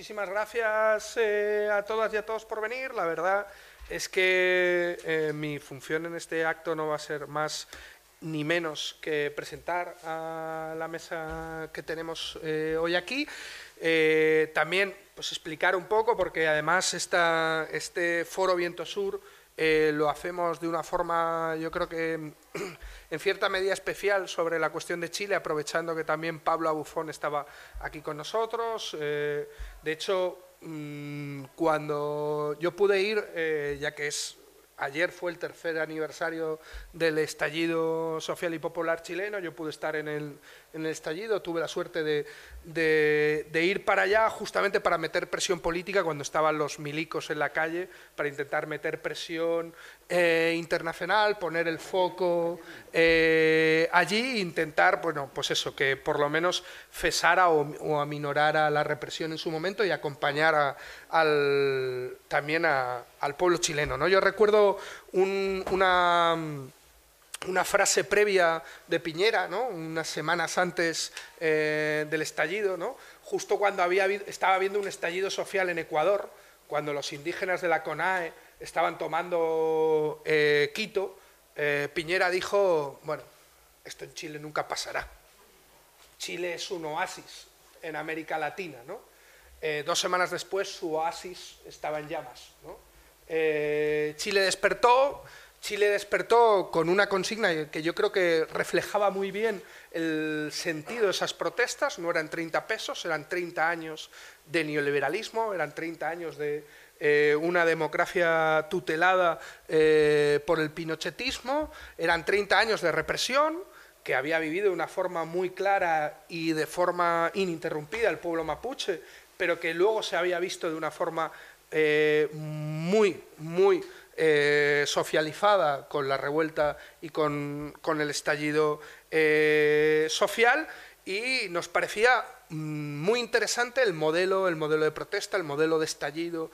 muchísimas gracias eh, a todas y a todos por venir. La verdad es que eh, mi función en este acto no va a ser más ni menos que presentar a la mesa que tenemos eh, hoy aquí. también pues explicar un poco, porque además esta, este foro Viento Sur lo hacemos de una forma, yo creo que en cierta medida especial sobre la cuestión de Chile, aprovechando que también Pablo Abufón estaba aquí con nosotros. Eh, de hecho, mm, cuando yo pude ir, eh, ya que es Ayer fue el tercer aniversario del estallido social y popular chileno, yo pude estar en el, en el estallido, tuve la suerte de, de, ir para allá justamente para meter presión política cuando estaban los milicos en la calle, para intentar meter presión eh, internacional, poner el foco eh, allí e intentar, bueno, pues eso, que por lo menos cesara o, aminorara la represión en su momento y acompañar al, también al pueblo chileno. ¿no? Yo recuerdo una, una frase previa de Piñera, ¿no? unas semanas antes eh, del estallido, ¿no? justo cuando había, estaba habiendo un estallido social en Ecuador, cuando los indígenas de la CONAE estaban tomando eh, Quito, eh, Piñera dijo, bueno, esto en Chile nunca pasará. Chile es un oasis en América Latina, ¿no? Eh, dos semanas después su oasis estaba en llamas. Eh, Chile despertó, Chile despertó con una consigna que yo creo que reflejaba muy bien el sentido de esas protestas, no eran 30 pesos, eran 30 años de neoliberalismo, eran 30 años de eh, una democracia tutelada por el pinochetismo, eran 30 años de represión, que había vivido de una forma muy clara y de forma ininterrumpida el pueblo mapuche pero que luego se había visto de una forma eh, muy, muy eh, socializada con la revuelta y con, el estallido eh, social y nos parecía mm, muy interesante el modelo, el modelo de protesta, el modelo de estallido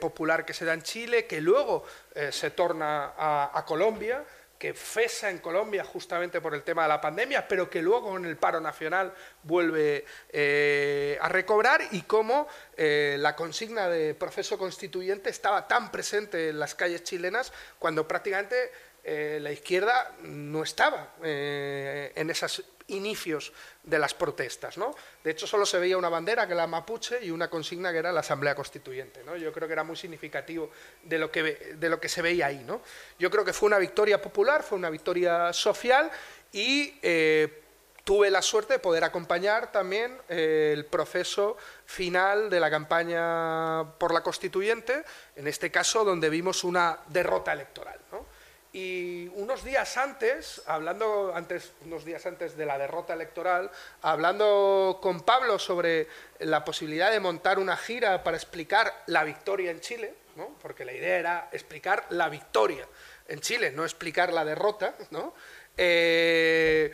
popular que se da en Chile, que luego se torna a Colombia, que cesa en Colombia justamente por el tema de la pandemia, pero que luego en el paro nacional vuelve eh, a recobrar y cómo eh, la consigna de proceso constituyente estaba tan presente en las calles chilenas cuando prácticamente eh, la izquierda no estaba en esas inicios de las protestas. ¿no? De hecho, solo se veía una bandera, que era la mapuche, y una consigna que era la Asamblea Constituyente. ¿no? Yo creo que era muy significativo de lo, que, de lo que se veía ahí. ¿no? Yo creo que fue una victoria popular, fue una victoria social, y eh, tuve la suerte de poder acompañar también eh, el proceso final de la campaña por la Constituyente, en este caso donde vimos una derrota electoral. Y unos días antes, hablando antes, unos días antes de la derrota electoral, hablando con Pablo sobre la posibilidad de montar una gira para explicar la victoria en Chile, ¿no? porque la idea era explicar la victoria en Chile, no explicar la derrota, ¿no? Eh,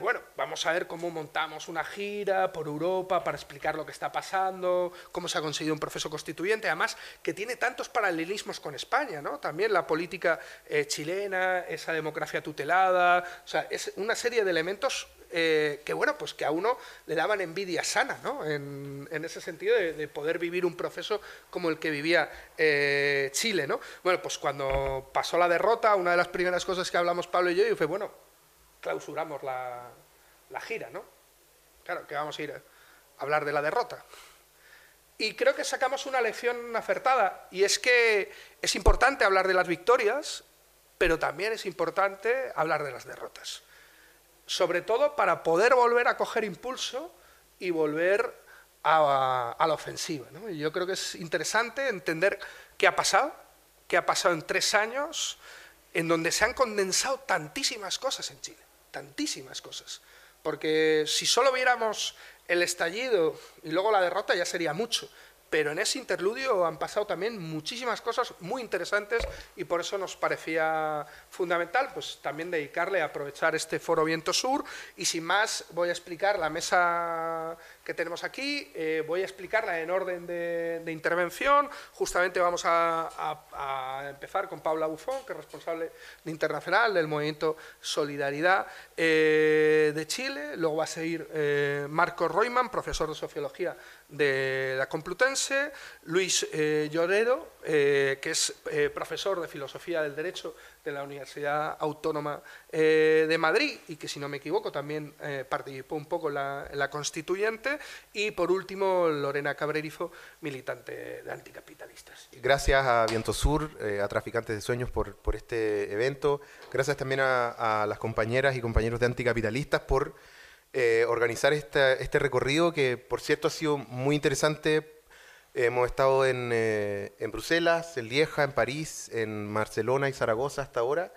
bueno, vamos a ver cómo montamos una gira por Europa para explicar lo que está pasando, cómo se ha conseguido un proceso constituyente, además que tiene tantos paralelismos con España, ¿no? También la política eh, chilena, esa democracia tutelada, o sea, es una serie de elementos eh, que bueno, pues que a uno le daban envidia sana, ¿no? En, ese sentido de, poder vivir un proceso como el que vivía eh, Chile, ¿no? Bueno, pues cuando pasó la derrota, una de las primeras cosas que hablamos Pablo y yo, fue, bueno, clausuramos la, la gira, ¿no? Claro, que vamos a ir a hablar de la derrota. Y creo que sacamos una lección acertada, y es que es importante hablar de las victorias, pero también es importante hablar de las derrotas sobre todo para poder volver a coger impulso y volver a, la ofensiva. Y yo creo que es interesante entender qué ha pasado, qué ha pasado en tres años, en donde se han condensado tantísimas cosas en Chile, tantísimas cosas. Porque si solo viéramos el estallido y luego la derrota ya sería mucho, pero en ese interludio han pasado también muchísimas cosas muy interesantes y por eso nos parecía fundamental pues también dedicarle a aprovechar este foro Viento Sur. Y sin más voy a explicar la mesa que tenemos aquí, eh, voy a explicarla en orden de, intervención, justamente vamos a, empezar con Paula Bufón, que es responsable de internacional del movimiento Solidaridad eh, de Chile, luego va a seguir eh, Marco Royman, profesor de Sociología de la Complutense, Luis eh, Llorero, eh, que es eh, profesor de Filosofía del Derecho de la Universidad Autónoma de Madrid y que, si no me equivoco, también participó un poco en la, Constituyente, y, por último, Lorena Cabrerizo, militante de anticapitalistas. Gracias a Viento Sur, a Traficantes de Sueños, por, por este evento. Gracias también a, a las compañeras y compañeros de anticapitalistas por eh, organizar este recorrido que, por cierto, ha sido muy interesante. Hemos estado en, eh, en Bruselas, en Lieja, en París, en Barcelona y Zaragoza hasta ahora.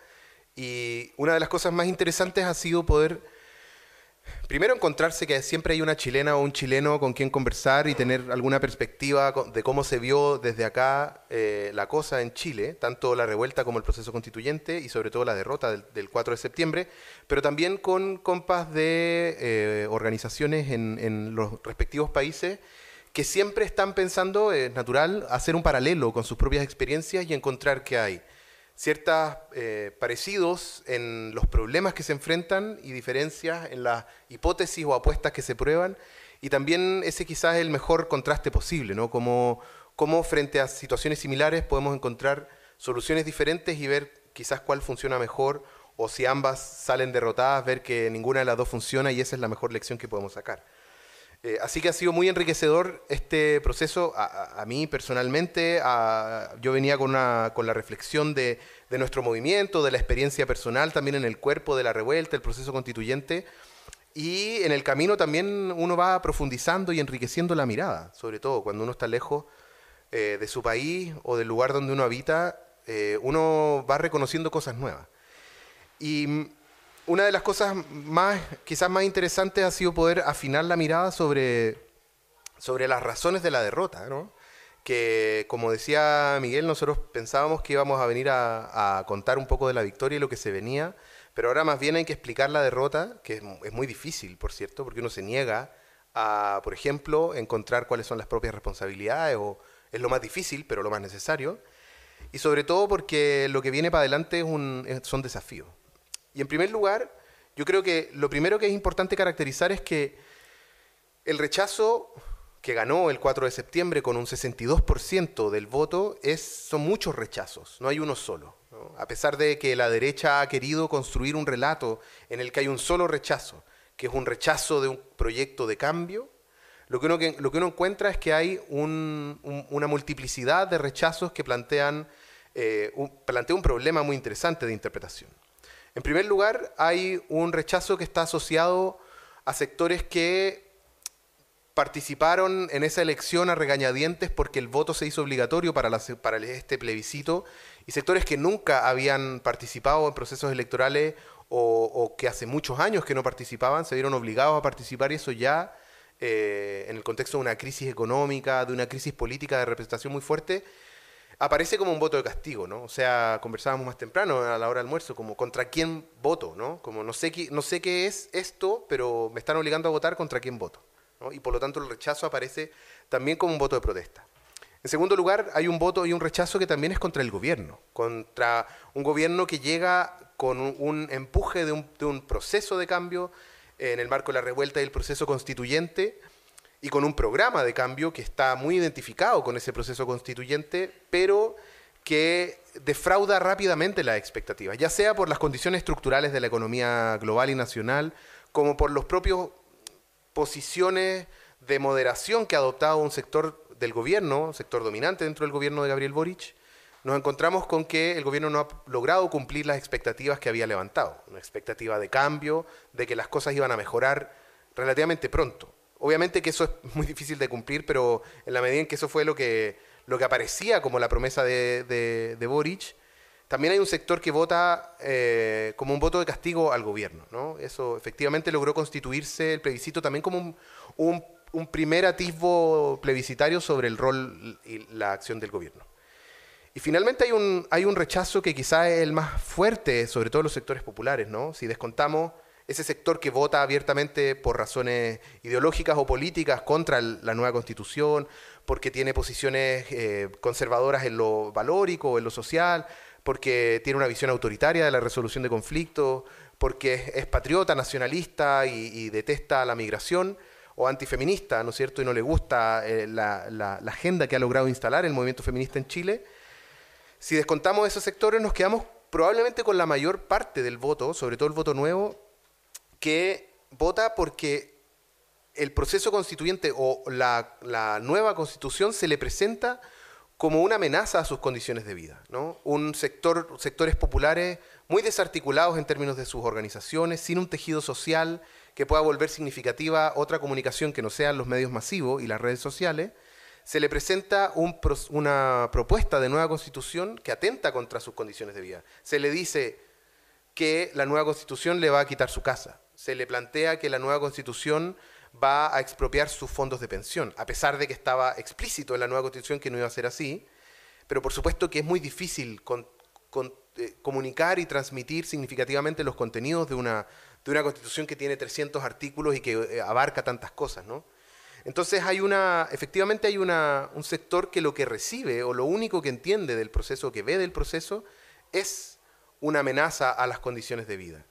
Y una de las cosas más interesantes ha sido poder Primero encontrarse que siempre hay una chilena o un chileno con quien conversar y tener alguna perspectiva de cómo se vio desde acá eh, la cosa en Chile, tanto la revuelta como el proceso constituyente y sobre todo la derrota del, 4 de septiembre, pero también con compas de eh, organizaciones en, los respectivos países que siempre están pensando, es natural, hacer un paralelo con sus propias experiencias y encontrar que hay ciertos eh, parecidos en los problemas que se enfrentan y diferencias en las hipótesis o apuestas que se prueban. Y también ese quizás es el mejor contraste posible, ¿no? Como, como frente a situaciones similares podemos encontrar soluciones diferentes y ver quizás cuál funciona mejor o si ambas salen derrotadas, ver que ninguna de las dos funciona y esa es la mejor lección que podemos sacar. Eh, así que ha sido muy enriquecedor este proceso. A, mí personalmente, yo venía con, la reflexión de, de, nuestro movimiento, de la experiencia personal también en el cuerpo de la revuelta, el proceso constituyente. Y en el camino también uno va profundizando y enriqueciendo la mirada, sobre todo cuando uno está lejos eh, de su país o del lugar donde uno habita, eh, uno va reconociendo cosas nuevas. Y una de las cosas más, quizás más interesantes ha sido poder afinar la mirada sobre, sobre las razones de la derrota, ¿no? que como decía Miguel, nosotros pensábamos que íbamos a venir a, contar un poco de la victoria y lo que se venía, pero ahora más bien hay que explicar la derrota, que es, muy difícil, por cierto, porque uno se niega a, por ejemplo, encontrar cuáles son las propias responsabilidades, o es lo más difícil, pero lo más necesario, y sobre todo porque lo que viene para adelante es un, son desafíos. Y en primer lugar, yo creo que lo primero que es importante caracterizar es que el rechazo que ganó el 4 de septiembre con un 62% del voto es, son muchos rechazos, no hay uno solo. A pesar de que la derecha ha querido construir un relato en el que hay un solo rechazo, que es un rechazo de un proyecto de cambio, lo que uno, lo que uno encuentra es que hay una multiplicidad de rechazos que plantean, eh, plantea un problema muy interesante de interpretación. En primer lugar, hay un rechazo que está asociado a sectores que participaron en esa elección a regañadientes porque el voto se hizo obligatorio para, este plebiscito y sectores que nunca habían participado en procesos electorales o, que hace muchos años que no participaban, se vieron obligados a participar y eso ya eh, en el contexto de una crisis económica, de una crisis política de representación muy fuerte, aparece como un voto de castigo, ¿no? O sea, conversábamos más temprano a la hora del almuerzo, como contra quién voto, ¿no? Como no sé, qué, no sé qué es esto, pero me están obligando a votar contra quién voto. ¿no? Y por lo tanto el rechazo aparece también como un voto de protesta. En segundo lugar, hay un voto y un rechazo que también es contra el gobierno, contra un gobierno que llega con un, empuje de un, de un proceso de cambio en el marco de la revuelta y el proceso constituyente, y con un programa de cambio que está muy identificado con ese proceso constituyente, pero que defrauda rápidamente las expectativas, ya sea por las condiciones estructurales de la economía global y nacional, como por los propios posiciones de moderación que ha adoptado un sector del gobierno, un sector dominante dentro del gobierno de Gabriel Boric, nos encontramos con que el gobierno no ha logrado cumplir las expectativas que había levantado, una expectativa de cambio, de que las cosas iban a mejorar relativamente pronto. Obviamente que eso es muy difícil de cumplir, pero en la medida en que eso fue lo que, lo que aparecía como la promesa de, de, Boric, también hay un sector que vota eh, como un voto de castigo al gobierno. ¿no? Eso efectivamente logró constituirse el plebiscito también como un, primer atisbo plebiscitario sobre el rol y la acción del gobierno. Y finalmente hay un, hay un rechazo que quizá es el más fuerte, sobre todo en los sectores populares. ¿no? Si descontamos ese sector que vota abiertamente por razones ideológicas o políticas contra la nueva constitución, porque tiene posiciones eh, conservadoras en lo valórico en lo social, porque tiene una visión autoritaria de la resolución de conflictos, porque es, patriota, nacionalista y, detesta la migración, o antifeminista, ¿no es cierto? Y no le gusta eh, la, la, agenda que ha logrado instalar el movimiento feminista en Chile. Si descontamos esos sectores, nos quedamos probablemente con la mayor parte del voto, sobre todo el voto nuevo, que vota porque el proceso constituyente o la, nueva constitución se le presenta como una amenaza a sus condiciones de vida. ¿no? Un sector, sectores populares muy desarticulados en términos de sus organizaciones, sin un tejido social que pueda volver significativa otra comunicación que no sean los medios masivos y las redes sociales, se le presenta una propuesta de nueva constitución que atenta contra sus condiciones de vida. Se le dice que la nueva constitución le va a quitar su casa. Se le plantea que la nueva constitución va a expropiar sus fondos de pensión, a pesar de que estaba explícito en la nueva constitución que no iba a ser así, pero por supuesto que es muy difícil eh, comunicar y transmitir significativamente los contenidos de una, de una constitución que tiene 300 artículos y que eh, abarca tantas cosas, ¿no? Entonces hay una, efectivamente hay una, un sector que lo que recibe o lo único que entiende del proceso, que ve del proceso, es una amenaza a las condiciones de vida.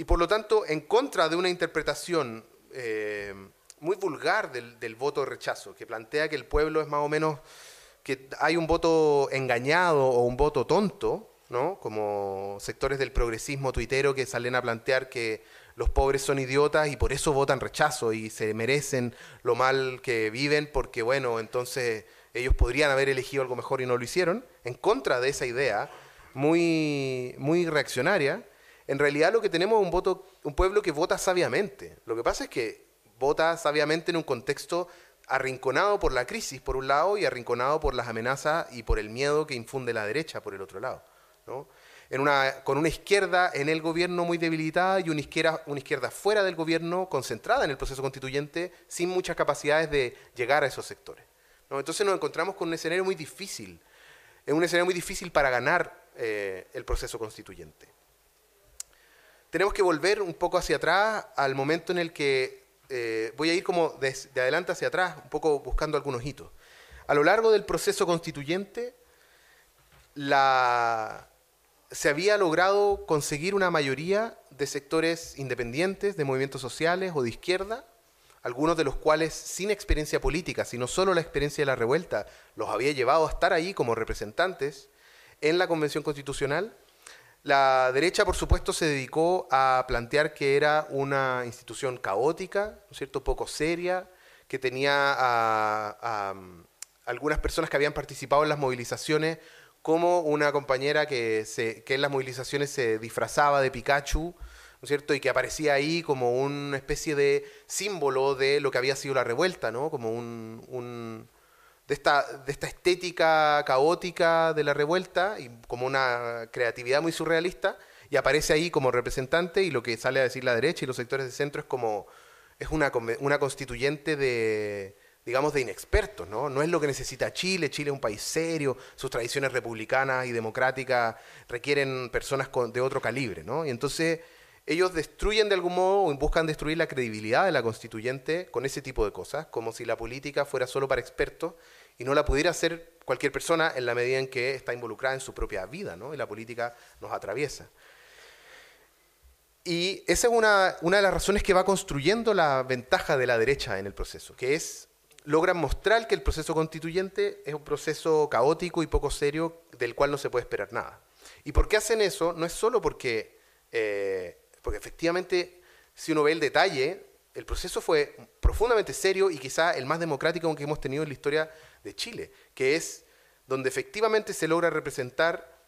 Y por lo tanto, en contra de una interpretación eh, muy vulgar del, voto de rechazo, que plantea que el pueblo es más o menos, que hay un voto engañado o un voto tonto, ¿no? como sectores del progresismo tuitero que salen a plantear que los pobres son idiotas y por eso votan rechazo y se merecen lo mal que viven porque, bueno, entonces ellos podrían haber elegido algo mejor y no lo hicieron, en contra de esa idea muy, muy reaccionaria, en realidad lo que tenemos es un, voto, un pueblo que vota sabiamente. Lo que pasa es que vota sabiamente en un contexto arrinconado por la crisis, por un lado, y arrinconado por las amenazas y por el miedo que infunde la derecha, por el otro lado. ¿no? con una izquierda en el gobierno muy debilitada y una izquierda, una izquierda fuera del gobierno concentrada en el proceso constituyente sin muchas capacidades de llegar a esos sectores. Entonces nos encontramos con un escenario muy difícil, es un escenario muy difícil para ganar eh, el proceso constituyente. Tenemos que volver un poco hacia atrás al momento en el que eh, voy a ir como de, de adelante hacia atrás, un poco buscando algunos hitos. A lo largo del proceso constituyente, se había logrado conseguir una mayoría de sectores independientes, de movimientos sociales o de izquierda, algunos de los cuales sin experiencia política, sino solo la experiencia de la revuelta, los había llevado a estar ahí como representantes en la Convención Constitucional. La derecha, por supuesto, se dedicó a plantear que era una institución caótica, ¿no cierto?, poco seria, que tenía a, a algunas personas que habían participado en las movilizaciones como una compañera que, se, que en las movilizaciones se disfrazaba de Pikachu, ¿no es cierto? Y que aparecía ahí como una especie de símbolo de lo que había sido la revuelta, ¿no? Como un, de, esta, de esta estética caótica de la revuelta y como una creatividad muy surrealista, y aparece ahí como representante y lo que sale a decir la derecha y los sectores de centro es como, es una, una constituyente de digamos, de inexpertos, ¿no? No es lo que necesita Chile. Chile es un país serio, sus tradiciones republicanas y democráticas requieren personas de otro calibre, ¿no? Y entonces ellos destruyen de algún modo o buscan destruir la credibilidad de la constituyente con ese tipo de cosas, como si la política fuera solo para expertos y no la pudiera hacer cualquier persona en la medida en que está involucrada en su propia vida, ¿no? Y la política nos atraviesa. Y esa es una, una de las razones que va construyendo la ventaja de la derecha en el proceso, que es logran mostrar que el proceso constituyente es un proceso caótico y poco serio del cual no se puede esperar nada. ¿Y por qué hacen eso? No es solo porque, eh, porque efectivamente, si uno ve el detalle, el proceso fue profundamente serio y quizá el más democrático que hemos tenido en la historia de Chile, que es donde efectivamente se logra representar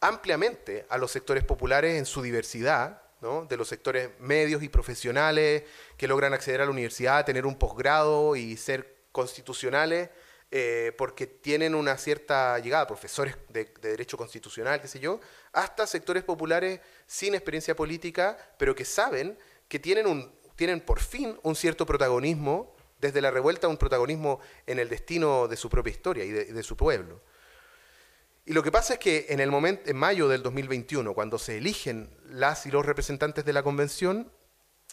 ampliamente a los sectores populares en su diversidad, de los sectores medios y profesionales que logran acceder a la universidad, tener un posgrado y ser constitucionales eh, porque tienen una cierta llegada, profesores de, derecho constitucional, qué sé yo, hasta sectores populares sin experiencia política, pero que saben que tienen, un, tienen por fin un cierto protagonismo, desde la revuelta un protagonismo en el destino de su propia historia y de su pueblo. Y lo que pasa es que en el momento, en mayo del 2021, cuando se eligen las y los representantes de la convención,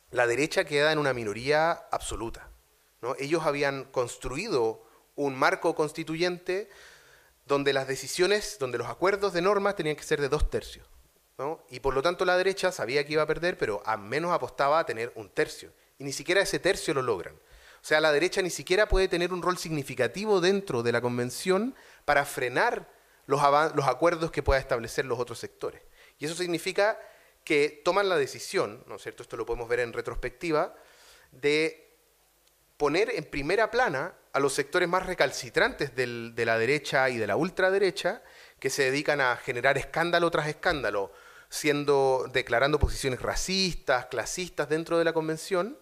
la derecha queda en una minoría absoluta. ¿no? Ellos habían construido un marco constituyente donde las decisiones, donde los acuerdos de normas tenían que ser de dos tercios. Y por lo tanto la derecha sabía que iba a perder, pero al menos apostaba a tener un tercio. Y ni siquiera ese tercio lo logran. O sea, la derecha ni siquiera puede tener un rol significativo dentro de la convención para frenar los, acuerdos que pueda establecer los otros sectores. Y eso significa que toman la decisión, ¿no es cierto? Esto lo podemos ver en retrospectiva, de poner en primera plana a los sectores más recalcitrantes de la derecha y de la ultraderecha, que se dedican a generar escándalo tras escándalo, siendo, declarando posiciones racistas, clasistas dentro de la convención,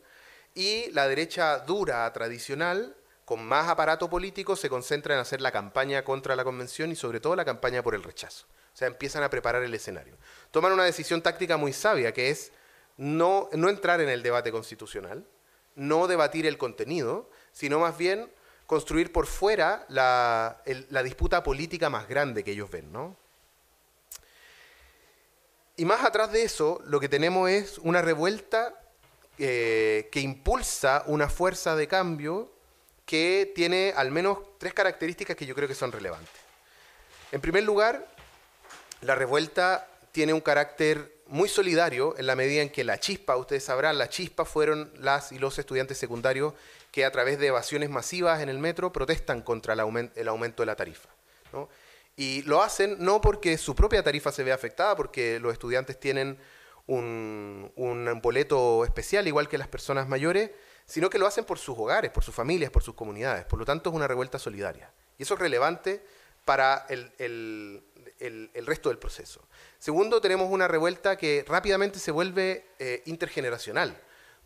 y la derecha dura, tradicional, con más aparato político, se concentra en hacer la campaña contra la convención y sobre todo la campaña por el rechazo. O sea, empiezan a preparar el escenario. Toman una decisión táctica muy sabia, que es no, entrar en el debate constitucional, no debatir el contenido, sino más bien construir por fuera la, disputa política más grande que ellos ven, ¿no? Y más atrás de eso, lo que tenemos es una revuelta eh, que impulsa una fuerza de cambio que tiene al menos tres características que yo creo que son relevantes. En primer lugar, la revuelta tiene un carácter muy solidario en la medida en que la chispa, ustedes sabrán, la chispa fueron las y los estudiantes secundarios que a través de evasiones masivas en el metro protestan contra el, aumento de la tarifa. Y lo hacen no porque su propia tarifa se vea afectada, porque los estudiantes tienen un, boleto especial, igual que las personas mayores, sino que lo hacen por sus hogares, por sus familias, por sus comunidades. Por lo tanto, es una revuelta solidaria. Y eso es relevante para el, resto del proceso. Segundo, tenemos una revuelta que rápidamente se vuelve eh, intergeneracional,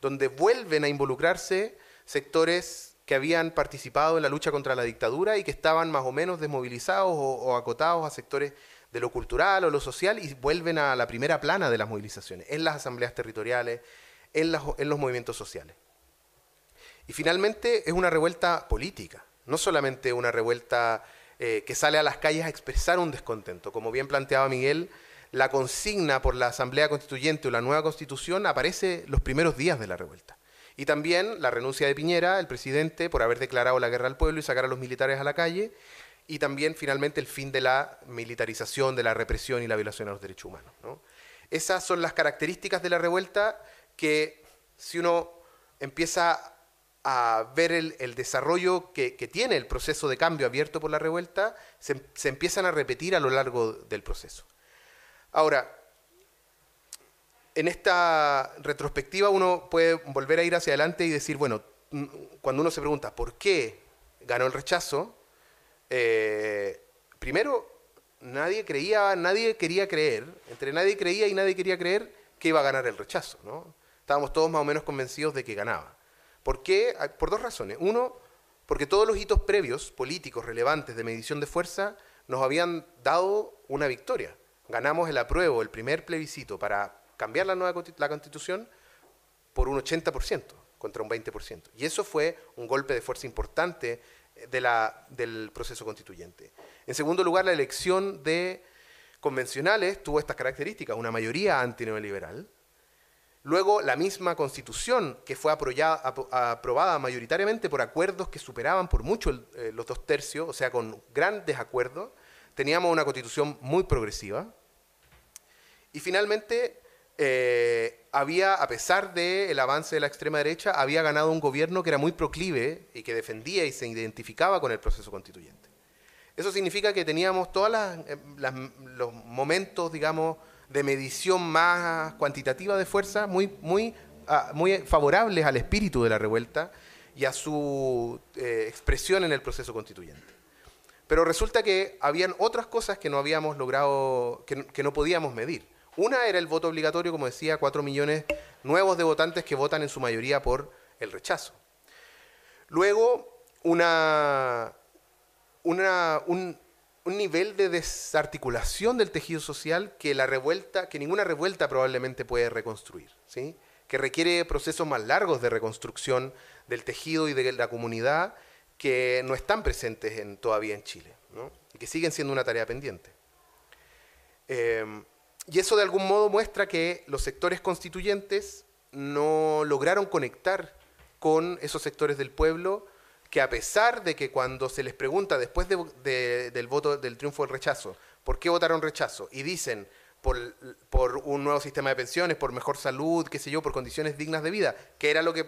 donde vuelven a involucrarse sectores que habían participado en la lucha contra la dictadura y que estaban más o menos desmovilizados o, acotados a sectores de lo cultural o lo social y vuelven a la primera plana de las movilizaciones, en las asambleas territoriales, en, los movimientos sociales. Y finalmente es una revuelta política, no solamente una revuelta eh, que sale a las calles a expresar un descontento. Como bien planteaba Miguel, la consigna por la Asamblea Constituyente o la nueva Constitución aparece los primeros días de la revuelta. Y también la renuncia de Piñera, el presidente, por haber declarado la guerra al pueblo y sacar a los militares a la calle. Y también, finalmente, el fin de la militarización, de la represión y la violación a los derechos humanos. Esas son las características de la revuelta que, si uno empieza a ver el, desarrollo que, tiene el proceso de cambio abierto por la revuelta, se, se empiezan a repetir a lo largo del proceso. Ahora, en esta retrospectiva uno puede volver a ir hacia adelante y decir, bueno, mm, cuando uno se pregunta por qué ganó el rechazo, eh, primero, nadie creía, nadie quería creer, entre nadie creía y nadie quería creer que iba a ganar el rechazo, ¿no? Estábamos todos más o menos convencidos de que ganaba. ¿Por qué? Ah, por dos razones. Uno, porque todos los hitos previos, políticos, relevantes de medición de fuerza, nos habían dado una victoria. Ganamos el apruebo, el primer plebiscito para cambiar la nueva la constitución por un 80% contra un 20%. Y eso fue un golpe de fuerza importante de la, del proceso constituyente. En segundo lugar, la elección de convencionales tuvo estas características, una mayoría antineoliberal. Luego, la misma constitución que fue aprobada mayoritariamente por acuerdos que superaban por mucho eh, los dos tercios, o sea, con grandes acuerdos, teníamos una constitución muy progresiva. Y finalmente, eh, había, a pesar del avance de la extrema derecha, había ganado un gobierno que era muy proclive y que defendía y se identificaba con el proceso constituyente. Eso significa que teníamos todos eh, los momentos, digamos, de medición más cuantitativa de fuerza muy, muy, ah, muy favorables al espíritu de la revuelta y a su eh, expresión en el proceso constituyente. Pero resulta que habían otras cosas que no habíamos logrado, que no podíamos medir. Una era el voto obligatorio, como decía, cuatro millones nuevos de votantes que votan en su mayoría por el rechazo. Luego, una, un, nivel de desarticulación del tejido social que la revuelta, que ninguna revuelta probablemente puede reconstruir, ¿sí? que requiere procesos más largos de reconstrucción del tejido y de la comunidad que no están presentes en, todavía en Chile y que siguen siendo una tarea pendiente. Eh, y eso de algún modo muestra que los sectores constituyentes no lograron conectar con esos sectores del pueblo que a pesar de que cuando se les pregunta después del voto del triunfo del rechazo, ¿por qué votaron rechazo? Y dicen por, por, un nuevo sistema de pensiones, por mejor salud, qué sé yo, por condiciones dignas de vida, que era lo que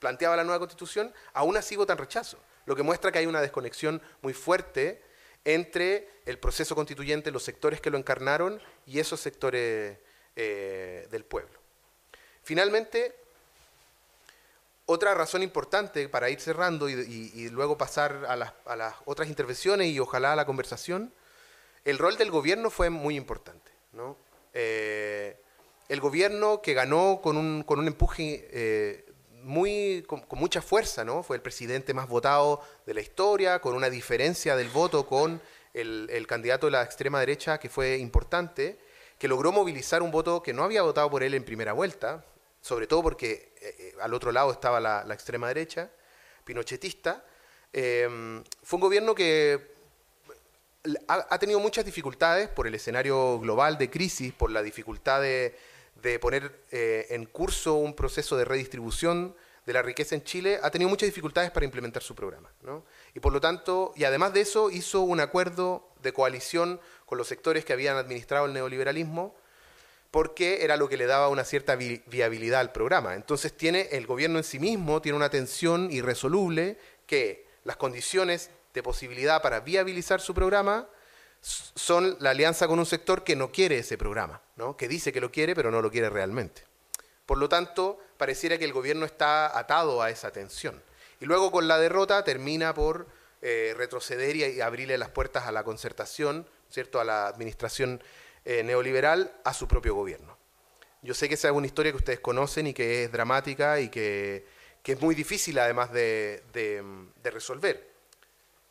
planteaba la nueva constitución, aún así votan rechazo, lo que muestra que hay una desconexión muy fuerte entre el proceso constituyente, los sectores que lo encarnaron y esos sectores eh, del pueblo. Finalmente, otra razón importante para ir cerrando y, luego pasar a las, otras intervenciones y ojalá a la conversación, el rol del gobierno fue muy importante. Eh, el gobierno que ganó con un, con un empuje eh, muy, con, mucha fuerza, ¿no? fue el presidente más votado de la historia, con una diferencia del voto con el, el candidato de la extrema derecha que fue importante, que logró movilizar un voto que no había votado por él en primera vuelta, sobre todo porque eh, eh, al otro lado estaba la, extrema derecha, pinochetista, em, fue un gobierno que ha, tenido muchas dificultades por el escenario global de crisis, por la dificultad de, poner eh, en curso un proceso de redistribución de la riqueza en Chile, ha tenido muchas dificultades para implementar su programa. Y por lo tanto, y además de eso, hizo un acuerdo de coalición con los sectores que habían administrado el neoliberalismo, porque era lo que le daba una cierta viabilidad al programa. Entonces tiene el gobierno en sí mismo tiene una tensión irresoluble que las condiciones de posibilidad para viabilizar su programa son la alianza con un sector que no quiere ese programa, ¿no? que dice que lo quiere pero no lo quiere realmente. Por lo tanto, pareciera que el gobierno está atado a esa tensión. Y luego con la derrota termina por eh, retroceder y abrirle las puertas a la concertación, ¿cierto? a la administración eh, neoliberal a su propio gobierno. Yo sé que esa es una historia que ustedes conocen y que es dramática y que, es muy difícil además de, resolver.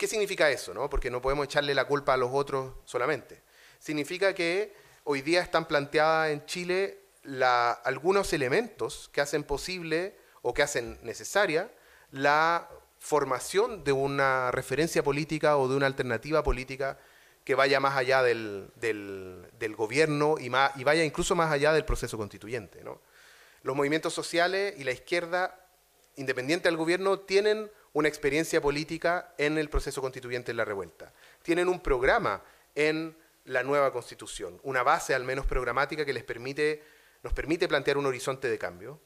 ¿Qué significa eso? No? Porque no podemos echarle la culpa a los otros solamente. Significa que hoy día están planteadas en Chile algunos elementos que hacen posible o que hacen necesaria la formación de una referencia política o de una alternativa política que vaya más allá del, gobierno y, vaya incluso más allá del proceso constituyente. Los movimientos sociales y la izquierda, independiente del gobierno, tienen una experiencia política en el proceso constituyente en la revuelta. Tienen un programa en la nueva constitución, una base al menos programática que les permite, nos permite plantear un horizonte de cambio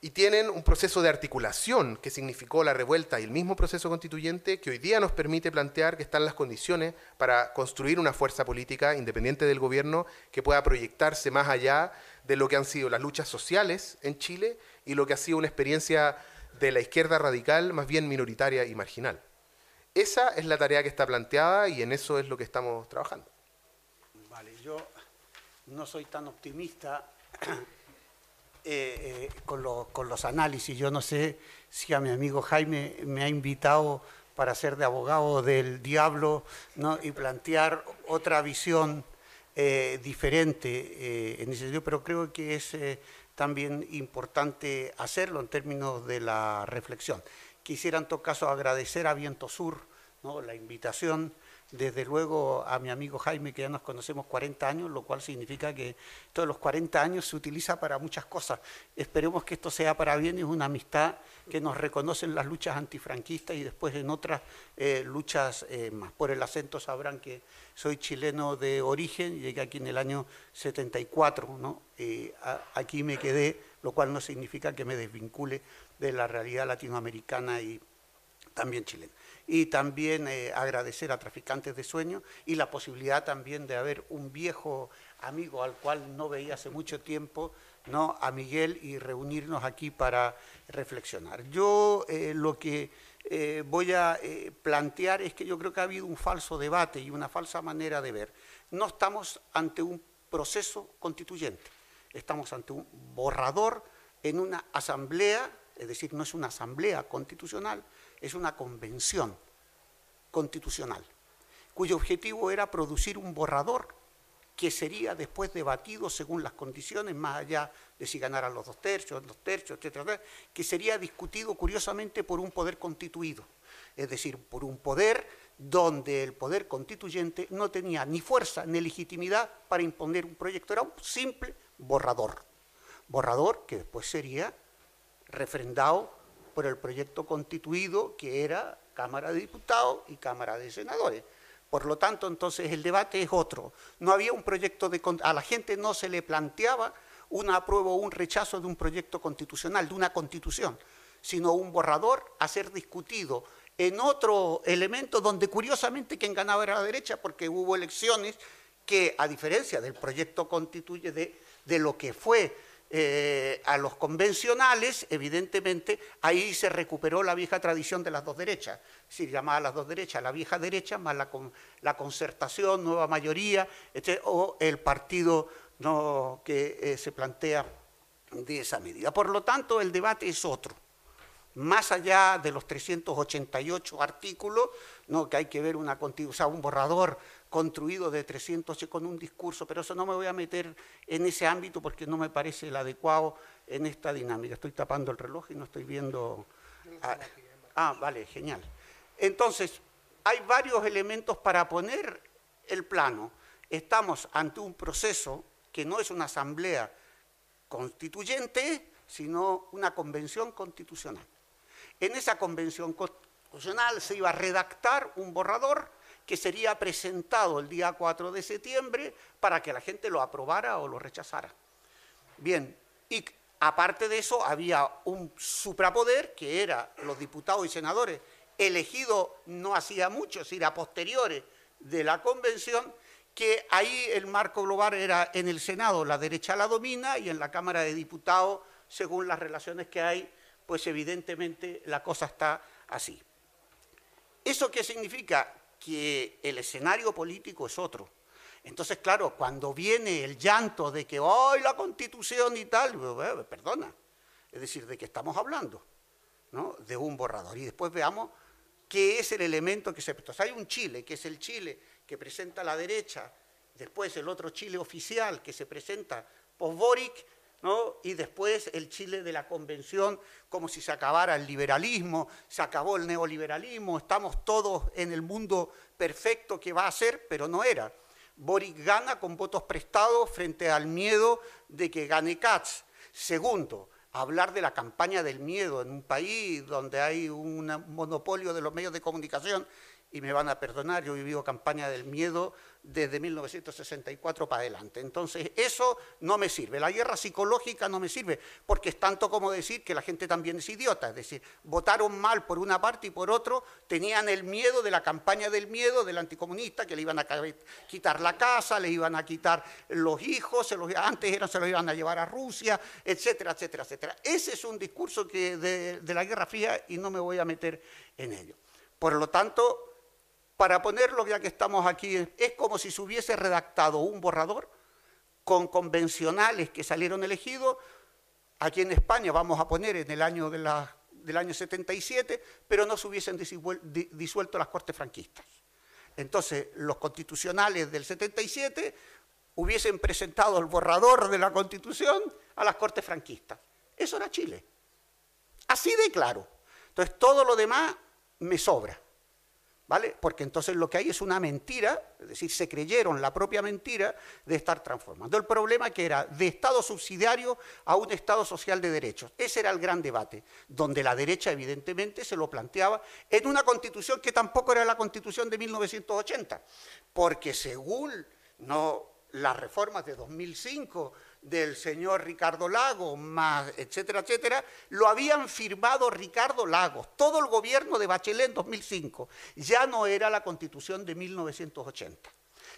y tienen un proceso de articulación que significó la revuelta y el mismo proceso constituyente que hoy día nos permite plantear que están las condiciones para construir una fuerza política independiente del gobierno que pueda proyectarse más allá de lo que han sido las luchas sociales en Chile y lo que ha sido una experiencia de la izquierda radical más bien minoritaria y marginal. Esa es la tarea que está planteada y en eso es lo que estamos trabajando. Vale, yo no soy tan optimista Eh, eh, con, los análisis. Yo no sé si a mi amigo Jaime me ha invitado para ser de abogado del diablo y plantear otra visión eh, diferente en ese sentido, pero creo que es también importante hacerlo en términos de la reflexión. Quisiera en todo caso agradecer a Viento Sur ¿no? la invitación desde luego a mi amigo Jaime, que ya nos conocemos 40 años, lo cual significa que todos los 40 años se utiliza para muchas cosas. Esperemos que esto sea para bien, es una amistad que nos reconocen las luchas antifranquistas y después en otras eh, luchas eh, más. Por el acento sabrán que soy chileno de origen, llegué aquí en el año 74, ¿no? aquí me quedé, lo cual no significa que me desvincule de la realidad latinoamericana y también chilena y también eh, agradecer a Traficantes de Sueños y la posibilidad también de haber un viejo amigo al cual no veía hace mucho tiempo, ¿no? a Miguel, y reunirnos aquí para reflexionar. Yo eh, lo que eh, voy a plantear es que yo creo que ha habido un falso debate y una falsa manera de ver. No estamos ante un proceso constituyente, estamos ante un borrador en una asamblea, es decir, no es una asamblea constitucional, es una convención constitucional, cuyo objetivo era producir un borrador que sería después debatido según las condiciones, más allá de si ganaran los dos tercios, dos tercios, etcétera, que sería discutido curiosamente por un poder constituido, es decir, por un poder donde el poder constituyente no tenía ni fuerza ni legitimidad para imponer un proyecto, era un simple borrador, borrador que después sería refrendado por el proyecto constituido que era Cámara de Diputados y Cámara de Senadores. Por lo tanto, entonces el debate es otro. No había un proyecto de... A la gente no se le planteaba una apruebo o un rechazo de un proyecto constitucional, de una constitución, sino un borrador a ser discutido en otro elemento donde curiosamente quien ganaba era la derecha, porque hubo elecciones que, a diferencia del proyecto constituye de, de lo que fue eh, a los convencionales, evidentemente, ahí se recuperó la vieja tradición de las dos derechas, es decir, llamada las dos derechas, la vieja derecha más la, concertación, nueva mayoría, o el partido no, que eh, se plantea de esa medida. Por lo tanto, el debate es otro. Más allá de los 388 artículos, ¿no? que hay que ver una, o sea, un borrador construido de 300 con un discurso, pero eso no me voy a meter en ese ámbito porque no me parece el adecuado en esta dinámica. Estoy tapando el reloj y no estoy viendo... Ah, ah, vale, genial. Entonces, hay varios elementos para poner el plano. Estamos ante un proceso que no es una asamblea constituyente, sino una convención constitucional. En esa convención constitucional se iba a redactar un borrador que sería presentado el día 4 de septiembre para que la gente lo aprobara o lo rechazara. Bien, y aparte de eso había un suprapoder que era los diputados y senadores elegidos no hacía mucho, es decir, a posteriores de la convención, que ahí el marco global era en el Senado la derecha la domina y en la Cámara de Diputados, según las relaciones que hay, pues evidentemente la cosa está así. ¿Eso qué significa? Que el escenario político es otro. Entonces, claro, cuando viene el llanto de que hoy la constitución y tal, perdona, es decir, de que estamos hablando, ¿no? De un borrador. Y después veamos qué es el elemento que se... Entonces hay un Chile, que es el Chile que presenta la derecha, después el otro Chile oficial que se presenta post-Boric, y después el Chile de la convención, como si se acabara el liberalismo, se acabó el neoliberalismo, estamos todos en el mundo perfecto que va a ser, pero no era. Boric gana con votos prestados frente al miedo de que gane Katz. Segundo, hablar de la campaña del miedo en un país donde hay un monopolio de los medios de comunicación, y me van a perdonar, yo he vivido campaña del miedo desde 1964 para adelante. Entonces, eso no me sirve. La guerra psicológica no me sirve, porque es tanto como decir que la gente también es idiota. Es decir, votaron mal por una parte y por otro, tenían el miedo de la campaña del miedo del anticomunista, que le iban a quitar la casa, le iban a quitar los hijos, antes eran, se los iban a llevar a Rusia, etcétera, etcétera, etcétera. Ese es un discurso que de la Guerra Fría y no me voy a meter en ello. Por lo tanto, para ponerlo ya que estamos aquí, es como si se hubiese redactado un borrador con convencionales que salieron elegidos. Aquí en España vamos a poner en el año del año 77, pero no se hubiesen disuelto las cortes franquistas. Entonces, los constitucionales del 77 hubiesen presentado el borrador de la constitución a las cortes franquistas. Eso era Chile. Así de claro. Entonces, todo lo demás me sobra. ¿Vale? Porque entonces lo que hay es una mentira, es decir, se creyeron la propia mentira de estar transformando. El problema que era de Estado subsidiario a un Estado social de derechos. Ese era el gran debate, donde la derecha evidentemente se lo planteaba en una constitución que tampoco era la constitución de 1980, porque según no las reformas de 2005 del señor Ricardo Lagos, etcétera, etcétera, lo habían firmado Ricardo Lagos, todo el gobierno de Bachelet en 2005. Ya no era la constitución de 1980.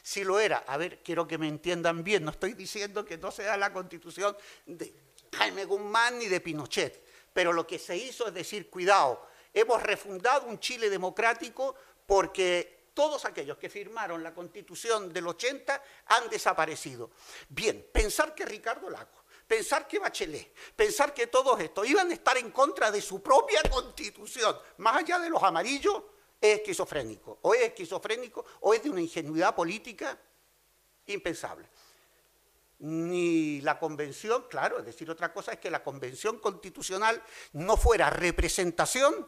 Si lo era, a ver, quiero que me entiendan bien, no estoy diciendo que no sea la constitución de Jaime Guzmán ni de Pinochet, pero lo que se hizo es decir, cuidado, hemos refundado un Chile democrático porque todos aquellos que firmaron la constitución del 80 han desaparecido. Bien, pensar que Ricardo Lago, pensar que Bachelet, pensar que todos estos iban a estar en contra de su propia constitución, más allá de los amarillos, es esquizofrénico. O es esquizofrénico o es de una ingenuidad política impensable. Ni la convención, claro, es decir, otra cosa es que la convención constitucional no fuera representación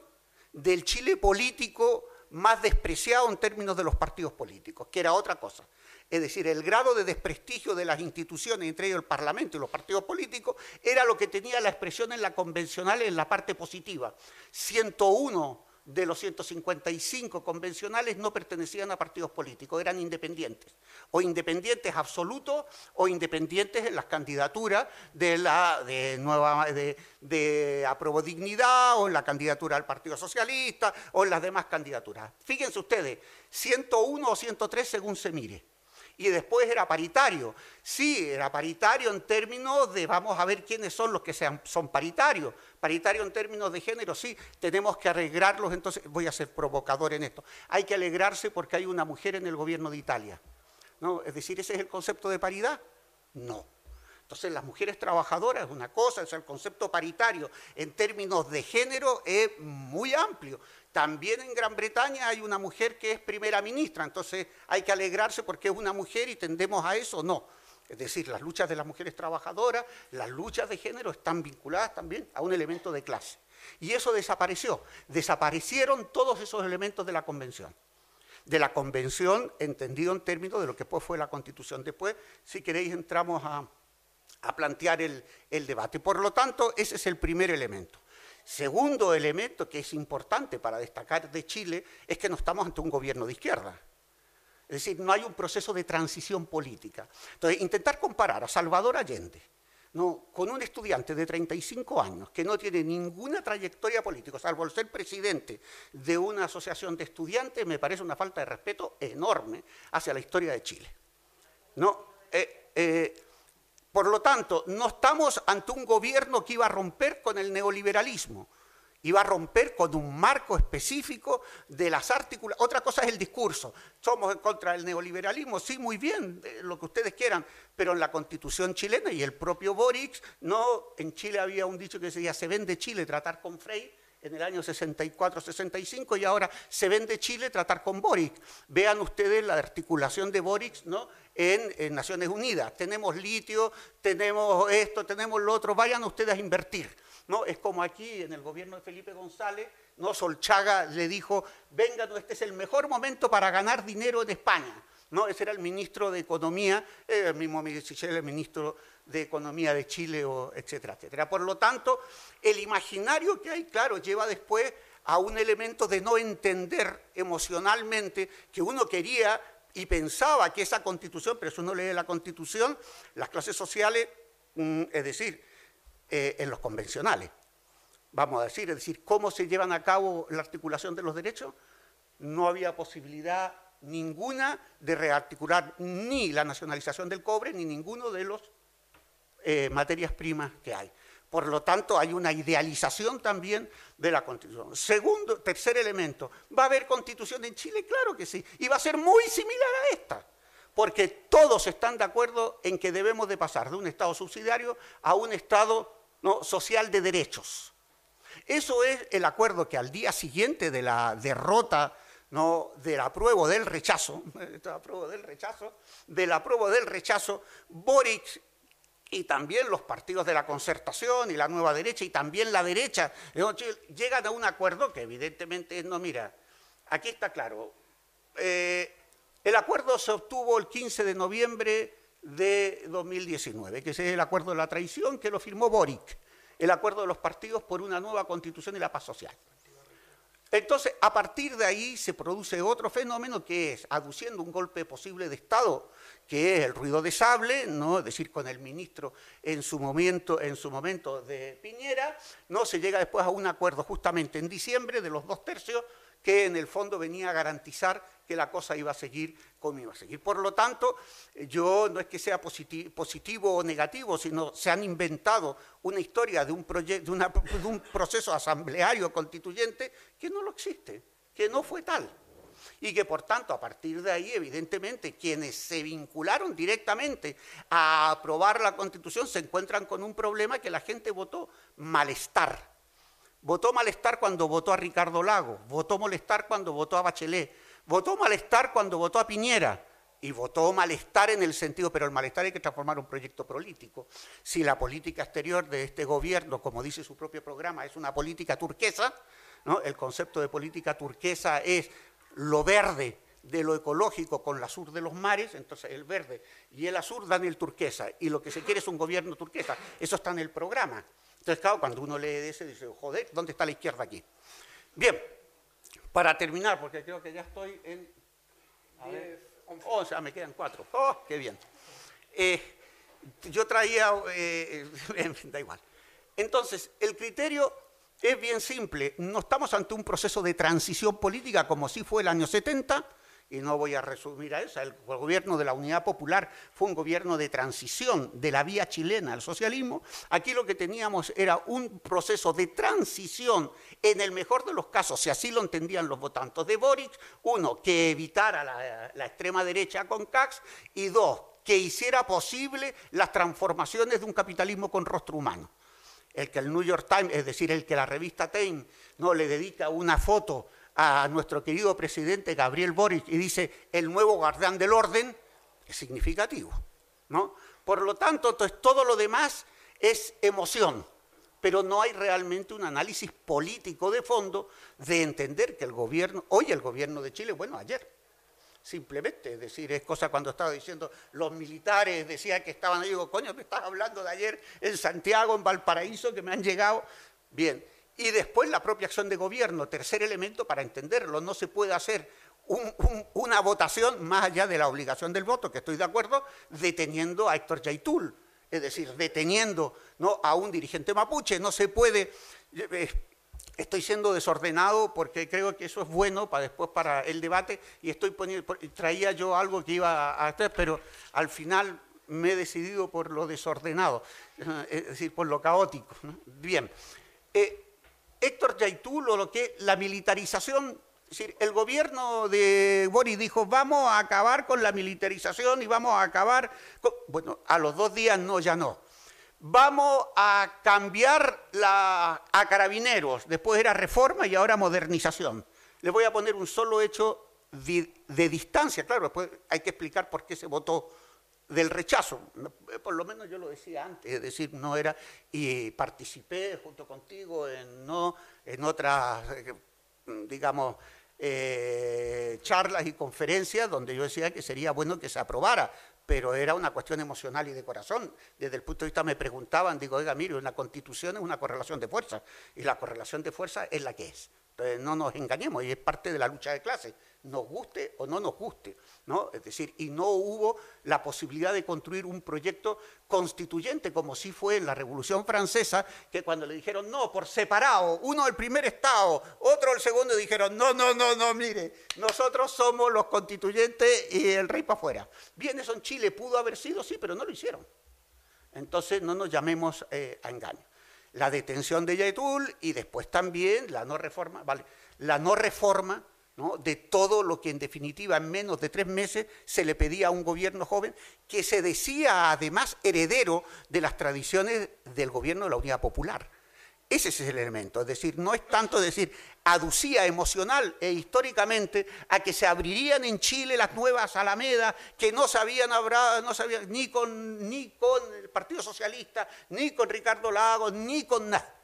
del Chile político más despreciado en términos de los partidos políticos, que era otra cosa. Es decir, el grado de desprestigio de las instituciones, entre ellos el Parlamento y los partidos políticos, era lo que tenía la expresión en la convencional en la parte positiva. 101 de los 155 convencionales no pertenecían a partidos políticos, eran independientes, o independientes absolutos o independientes en las candidaturas de la de nueva de, de Dignidad o en la candidatura al Partido Socialista o en las demás candidaturas. Fíjense ustedes, 101 o 103 según se mire y después era paritario. Sí, era paritario en términos de vamos a ver quiénes son los que sean, son paritarios. Paritario en términos de género, sí, tenemos que arreglarlos, entonces voy a ser provocador en esto. Hay que alegrarse porque hay una mujer en el gobierno de Italia. ¿No? Es decir, ¿ese es el concepto de paridad? No. Entonces, las mujeres trabajadoras es una cosa, es el concepto paritario en términos de género es muy amplio. También en Gran Bretaña hay una mujer que es primera ministra, entonces hay que alegrarse porque es una mujer y tendemos a eso, no. Es decir, las luchas de las mujeres trabajadoras, las luchas de género están vinculadas también a un elemento de clase. Y eso desapareció. Desaparecieron todos esos elementos de la convención de la convención, entendido en términos de lo que después fue la constitución. Después, si queréis, entramos a, a plantear el, debate. Por lo tanto, ese es el primer elemento. Segundo elemento que es importante para destacar de Chile es que no estamos ante un gobierno de izquierda. Es decir, no hay un proceso de transición política. Entonces, intentar comparar a Salvador Allende con un estudiante de 35 años que no tiene ninguna trayectoria política, salvo el ser presidente de una asociación de estudiantes, me parece una falta de respeto enorme hacia la historia de Chile. No, eh, eh, por lo tanto, no estamos ante un gobierno que iba a romper con el neoliberalismo, iba a romper con un marco específico de las articulaciones. Otra cosa es el discurso. Somos en contra del neoliberalismo, sí, muy bien, lo que ustedes quieran, pero en la constitución chilena y el propio Boric, no, en Chile había un dicho que decía, se vende Chile tratar con Frey, en el año 64-65 y ahora se vende Chile tratar con Boric. Vean ustedes la articulación de Boric ¿no? en, Naciones Unidas. Tenemos litio, tenemos esto, tenemos lo otro, vayan ustedes a invertir. ¿no? Es como aquí en el gobierno de Felipe González, ¿no? Solchaga le dijo, venga, este es el mejor momento para ganar dinero en España. ¿no? Ese era el ministro de Economía, eh, el mismo Michel, el ministro de Economía de Chile, o etcétera, etcétera. Por lo tanto, el imaginario que hay, claro, lleva después a un elemento de no entender emocionalmente que uno quería y pensaba que esa constitución, pero si uno lee la constitución, las clases sociales, mm, es decir, eh, en los convencionales, vamos a decir, es decir, cómo se llevan a cabo la articulación de los derechos, no había posibilidad ninguna de rearticular ni la nacionalización del cobre ni ninguno de los eh, materias primas que hay. Por lo tanto, hay una idealización también de la Constitución. Segundo, tercer elemento, ¿va a haber Constitución en Chile? Claro que sí, y va a ser muy similar a esta, porque todos están de acuerdo en que debemos de pasar de un Estado subsidiario a un Estado ¿no? social de derechos. Eso es el acuerdo que al día siguiente de la derrota no del apruebo del rechazo, del rechazo, del apruebo del rechazo, Boric y también los partidos de la concertación y la nueva derecha y también la derecha llegan a un acuerdo que evidentemente no, mira, aquí está claro, eh, el acuerdo se obtuvo el 15 de noviembre de 2019, que es el acuerdo de la traición que lo firmó Boric, el acuerdo de los partidos por una nueva constitución y la paz social. Entonces, a partir de ahí se produce otro fenómeno que es, aduciendo un golpe posible de Estado, que es el ruido de sable, ¿no? es decir, con el ministro en su momento, en su momento de Piñera, no se llega después a un acuerdo justamente en diciembre de los dos tercios que en el fondo venía a garantizar que la cosa iba a seguir como iba a seguir. Por lo tanto, yo no es que sea positivo, o negativo, sino se han inventado una historia de un, de, de un proceso asambleario constituyente que no lo existe, que no fue tal. Y que por tanto, a partir de ahí, evidentemente, quienes se vincularon directamente a aprobar la constitución se encuentran con un problema que la gente votó malestar Votó malestar cuando votó a Ricardo Lago, votó malestar cuando votó a Bachelet, votó malestar cuando votó a Piñera y votó malestar en el sentido, pero el malestar hay que transformar un proyecto político. Si la política exterior de este gobierno, como dice su propio programa, es una política turquesa, ¿no? el concepto de política turquesa es lo verde de lo ecológico con el azul de los mares, entonces el verde y el azul dan el turquesa, y lo que se quiere es un gobierno turquesa, eso está en el programa. Entonces, claro, cuando uno lee ese, dice, joder, ¿dónde está la izquierda aquí? Bien, Para terminar, porque creo que ya estoy en... O sea, me quedan cuatro. ¡Oh, qué bien! Eh, yo traía... Eh, da igual. Entonces, el criterio es bien simple. No estamos ante un proceso de transición política como si fue el año 70, y no voy a resumir a eso, el gobierno de la Unidad Popular fue un gobierno de transición de la vía chilena al socialismo. Aquí lo que teníamos era un proceso de transición, en el mejor de los casos, si así lo entendían los votantes de Boric, uno, que evitara la, la extrema derecha con Cax, y dos, que hiciera posible las transformaciones de un capitalismo con rostro humano el que el New York Times, es decir, el que la revista Time no le dedica una foto a nuestro querido presidente Gabriel Boric y dice el nuevo guardián del orden, es significativo. ¿no? Por lo tanto, todo lo demás es emoción, pero no hay realmente un análisis político de fondo de entender que el gobierno, hoy el gobierno de Chile, bueno, ayer, simplemente, es decir, es cosa cuando estaba diciendo los militares decían que estaban, digo, coño, me estás hablando de ayer en Santiago, en Valparaíso, que me han llegado. Bien, y después la propia acción de gobierno, tercer elemento para entenderlo, no se puede hacer una votación más allá de la obligación del voto, que estoy de acuerdo, deteniendo a Héctor Yaitul, es decir, deteniendo ¿no? a un dirigente mapuche, no se puede... Eh, estoy siendo desordenado porque creo que eso es bueno para después para el debate y estoy poniendo, traía yo algo que iba a hacer, pero al final me he decidido por lo desordenado, es decir, por lo caótico. Bien, eh, Héctor Yaitul o lo que la militarización, es decir, el gobierno de Boris dijo, vamos a acabar con la militarización y vamos a acabar, bueno, a los dos días no, ya no vamos a cambiar a carabineros, después era reforma y ahora modernización. Les voy a poner un solo hecho de, distancia, claro, después hay que explicar por qué se votó del rechazo. Por lo menos yo lo decía antes, es decir, no era, y participé junto contigo en, no, en otras, digamos, eh, charlas y conferencias donde yo decía que sería bueno que se aprobara, pero era una cuestión emocional y de corazón. Desde el punto de vista me preguntaban, digo, oiga, mire, una constitución es una correlación de fuerza, y la correlación de fuerza es la que es. Entonces no nos engañemos, y es parte de la lucha de clases nos guste o no nos guste, ¿no? Es decir, y no hubo la posibilidad de construir un proyecto constituyente como sí fue en la Revolución Francesa, que cuando le dijeron no, por separado, uno el primer Estado, otro el segundo, dijeron no, no, no, no, mire, nosotros somos los constituyentes y el rey para afuera. Bien, eso en Chile pudo haber sido, sí, pero no lo hicieron. Entonces no nos llamemos eh, a engaño. La detención de Yaitul y después también la no reforma, vale, la no reforma de todo lo que en definitiva en menos de tres meses se le pedía a un gobierno joven que se decía además heredero de las tradiciones del gobierno de la Unidad Popular. Ese es el elemento, es decir, no es tanto decir, aducía emocional e históricamente a que se abrirían en Chile las nuevas Alamedas que no sabían hablar, no sabían ni con, ni con el Partido Socialista, ni con Ricardo Lagos, ni con nada.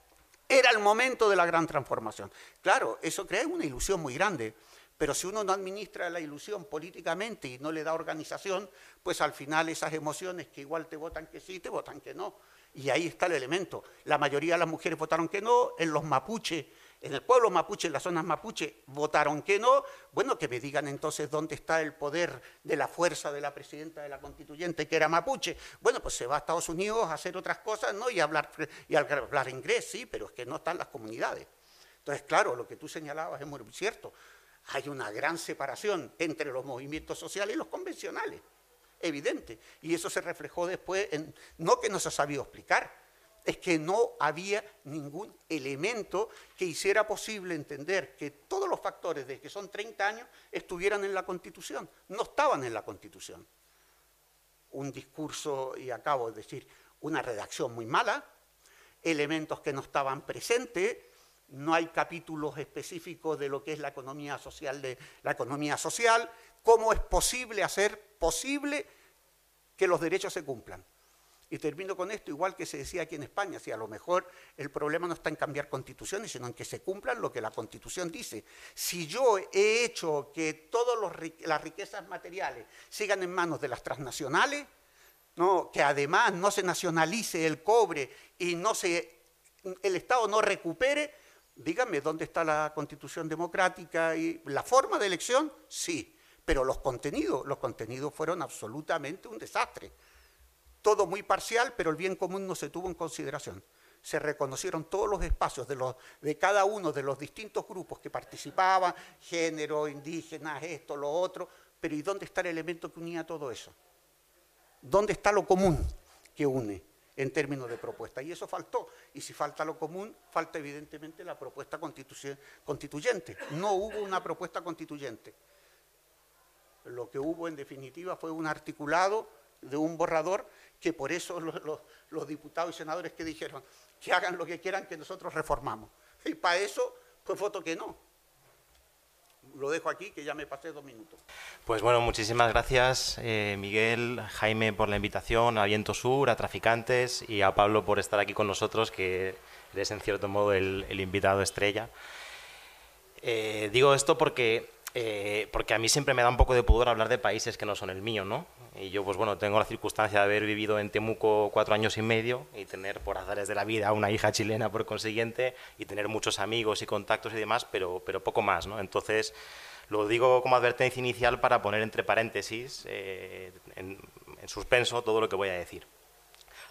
Era el momento de la gran transformación. Claro, eso crea una ilusión muy grande. Pero si uno no administra la ilusión políticamente y no le da organización, pues al final esas emociones que igual te votan que sí, te votan que no. Y ahí está el elemento. La mayoría de las mujeres votaron que no, en los mapuche, en el pueblo mapuche, en las zonas mapuche, votaron que no. Bueno, que me digan entonces dónde está el poder de la fuerza de la presidenta de la constituyente, que era mapuche. Bueno, pues se va a Estados Unidos a hacer otras cosas, ¿no? Y hablar, y hablar inglés, sí, pero es que no están las comunidades. Entonces, claro, lo que tú señalabas es muy cierto hay una gran separación entre los movimientos sociales y los convencionales, evidente. Y eso se reflejó después en, no que no se sabido explicar, es que no había ningún elemento que hiciera posible entender que todos los factores de que son 30 años estuvieran en la Constitución. No estaban en la Constitución. Un discurso, y acabo de decir, una redacción muy mala, elementos que no estaban presentes, no hay capítulos específicos de lo que es la economía social, de la economía social, cómo es posible hacer posible que los derechos se cumplan. Y termino con esto, igual que se decía aquí en España, si a lo mejor el problema no está en cambiar constituciones, sino en que se cumplan lo que la constitución dice. Si yo he hecho que todas las riquezas materiales sigan en manos de las transnacionales, ¿no? que además no se nacionalice el cobre y no se, el Estado no recupere, Dígame, ¿dónde está la constitución democrática? y ¿La forma de elección? Sí, pero los contenidos, los contenidos fueron absolutamente un desastre. Todo muy parcial, pero el bien común no se tuvo en consideración. Se reconocieron todos los espacios de, de cada uno de los distintos grupos que participaban, género, indígenas, esto, lo otro, pero ¿y dónde está el elemento que unía todo eso? ¿Dónde está lo común que une? en términos de propuesta. Y eso faltó. Y si falta lo común, falta evidentemente la propuesta constituyente. No hubo una propuesta constituyente. Lo que hubo en definitiva fue un articulado de un borrador que por eso los, diputados y senadores que dijeron que hagan lo que quieran que nosotros reformamos. Y para eso fue foto que no lo dejo aquí, que ya me pasé dos minutos. Pues bueno, muchísimas gracias, eh, Miguel, Jaime, por la invitación, a Viento Sur, a Traficantes y a Pablo por estar aquí con nosotros, que eres en cierto modo el, invitado estrella. Eh, digo esto porque, eh, porque a mí siempre me da un poco de pudor hablar de países que no son el mío, ¿no? Y yo, pues bueno, tengo la circunstancia de haber vivido en Temuco cuatro años y medio y tener por azares de la vida una hija chilena por consiguiente y tener muchos amigos y contactos y demás, pero, pero poco más, ¿no? Entonces, lo digo como advertencia inicial para poner entre paréntesis, eh, en, suspenso, todo lo que voy a decir.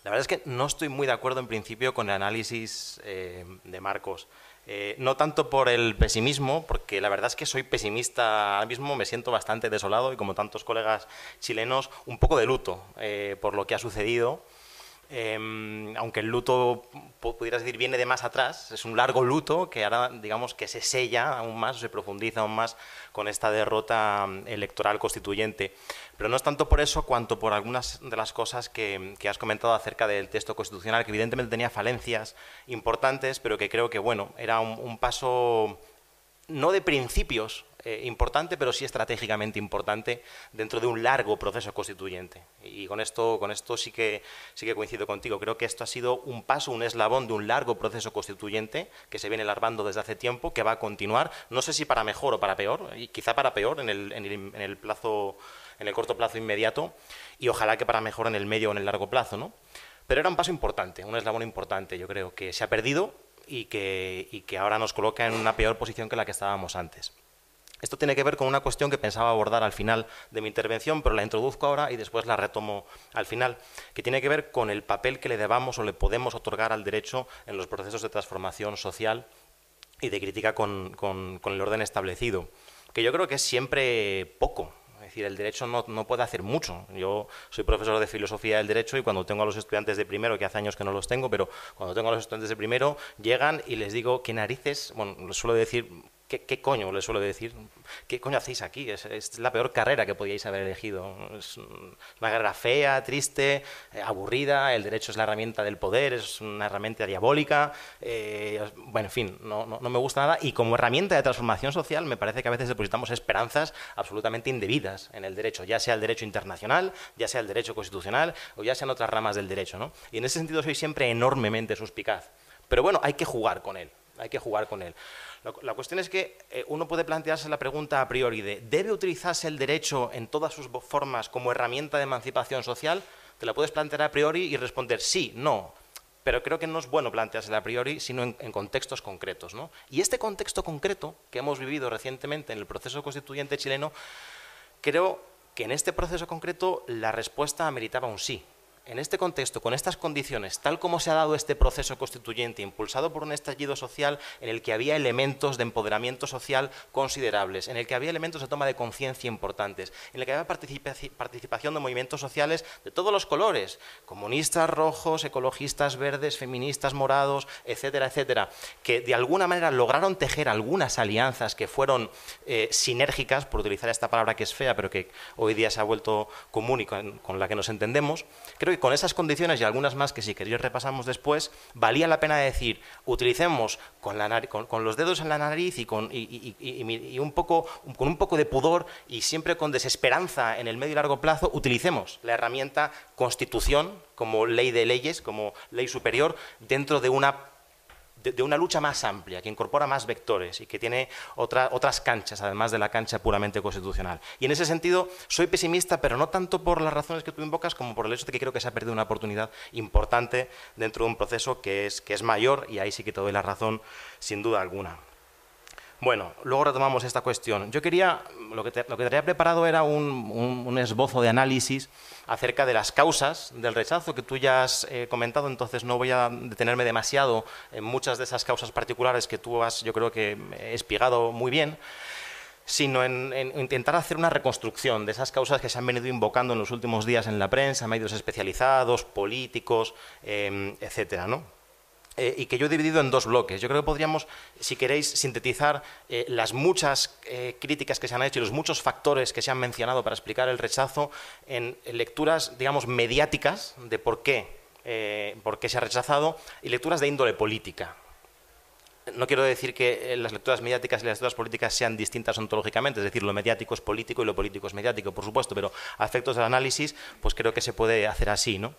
La verdad es que no estoy muy de acuerdo en principio con el análisis eh, de Marcos. Eh, no tanto por el pesimismo, porque la verdad es que soy pesimista ahora mismo, me siento bastante desolado y como tantos colegas chilenos, un poco de luto eh, por lo que ha sucedido. Em, aunque el luto, pudieras decir, viene de más atrás, es un largo luto que ahora, digamos, que se sella aún más, se profundiza aún más con esta derrota mm, electoral constituyente. Pero no es tanto por eso cuanto por algunas de las cosas que, has comentado acerca del texto constitucional, que evidentemente tenía falencias importantes, pero que creo que, bueno, era un paso no de principios eh, importante, pero sí estratégicamente importante dentro de un largo proceso constituyente. Y con esto, con esto sí, que, sí que coincido contigo. Creo que esto ha sido un paso, un eslabón de un largo proceso constituyente que se viene larvando desde hace tiempo, que va a continuar, no sé si para mejor o para peor, y quizá para peor en el, en el, en el plazo, en el corto plazo inmediato, y ojalá que para mejor en el medio o en el largo plazo, ¿no? Pero era un paso importante, un eslabón importante, yo creo, que se ha perdido y que, y que ahora nos coloca en una peor posición que la que estábamos antes. Esto tiene que ver con una cuestión que pensaba abordar al final de mi intervención, pero la introduzco ahora y después la retomo al final, que tiene que ver con el papel que le debamos o le podemos otorgar al derecho en los procesos de transformación social y de crítica con, el orden establecido, que yo creo que es siempre poco. Es decir, el derecho no, no, puede hacer mucho. Yo soy profesor de filosofía del derecho y cuando tengo a los estudiantes de primero, que hace años que no los tengo, pero cuando tengo a los estudiantes de primero, llegan y les digo, ¿qué narices? Bueno, suelo decir, ¿Qué, coño le suelo decir? ¿Qué coño hacéis aquí? Es, la peor carrera que podíais haber elegido. Es una carrera fea, triste, eh, aburrida. El derecho es la herramienta del poder, es una herramienta diabólica. Eh, bueno, en fin, no, no, me gusta nada. Y como herramienta de transformación social, me parece que a veces depositamos esperanzas absolutamente indebidas en el derecho, ya sea el derecho internacional, ya sea el derecho constitucional o ya sean otras ramas del derecho. ¿no? Y en ese sentido soy siempre enormemente suspicaz. Pero bueno, hay que jugar con él. Hay que jugar con él. La cuestión es que eh, uno puede plantearse la pregunta a priori de ¿debe utilizarse el derecho en todas sus formas como herramienta de emancipación social? Te la puedes plantear a priori y responder sí, no. Pero creo que no es bueno planteársela a priori, sino en, contextos concretos. ¿no? Y este contexto concreto que hemos vivido recientemente en el proceso constituyente chileno, creo que en este proceso concreto la respuesta ameritaba un sí en este contexto, con estas condiciones, tal como se ha dado este proceso constituyente, impulsado por un estallido social en el que había elementos de empoderamiento social considerables, en el que había elementos de toma de conciencia importantes, en el que había participación de movimientos sociales de todos los colores, comunistas rojos, ecologistas verdes, feministas morados, etcétera, etcétera, que de alguna manera lograron tejer algunas alianzas que fueron eh, sinérgicas, por utilizar esta palabra que es fea, pero que hoy día se ha vuelto común y con, con la que nos entendemos. Creo con esas condiciones y algunas más que si queréis repasamos después, valía la pena decir, utilicemos con, los dedos en la nariz y, con, un poco, con un poco de pudor y siempre con desesperanza en el medio y largo plazo, utilicemos la herramienta constitución como ley de leyes, como ley superior, dentro de una de, una lucha más amplia, que incorpora más vectores y que tiene otras canchas, además de la cancha puramente constitucional. Y en ese sentido, soy pesimista, pero no tanto por las razones que tú invocas, como por el hecho de que creo que se ha perdido una oportunidad importante dentro de un proceso que es, que es mayor, y ahí sí que te doy la razón, sin duda alguna. Bueno, luego retomamos esta cuestión. Yo quería, lo que, te, lo que preparado era un, esbozo de análisis acerca de las causas del rechazo que tú ya has eh, comentado, entonces no voy a detenerme demasiado en muchas de esas causas particulares que tú has, yo creo que, espigado muy bien sino en, intentar hacer una reconstrucción de esas causas que se han venido invocando en los últimos días en la prensa, medios especializados, políticos, eh, etcétera, ¿no? Eh, y que yo he dividido en dos bloques. Yo creo que podríamos, si queréis, sintetizar eh, las muchas eh, críticas que se han hecho y los muchos factores que se han mencionado para explicar el rechazo en, lecturas, digamos, mediáticas de por qué, por qué se ha rechazado y lecturas de índole política. No quiero decir que las lecturas mediáticas y las lecturas políticas sean distintas ontológicamente, es decir, lo mediático es político y lo político es mediático, por supuesto, pero a efectos del análisis, pues creo que se puede hacer así, ¿no?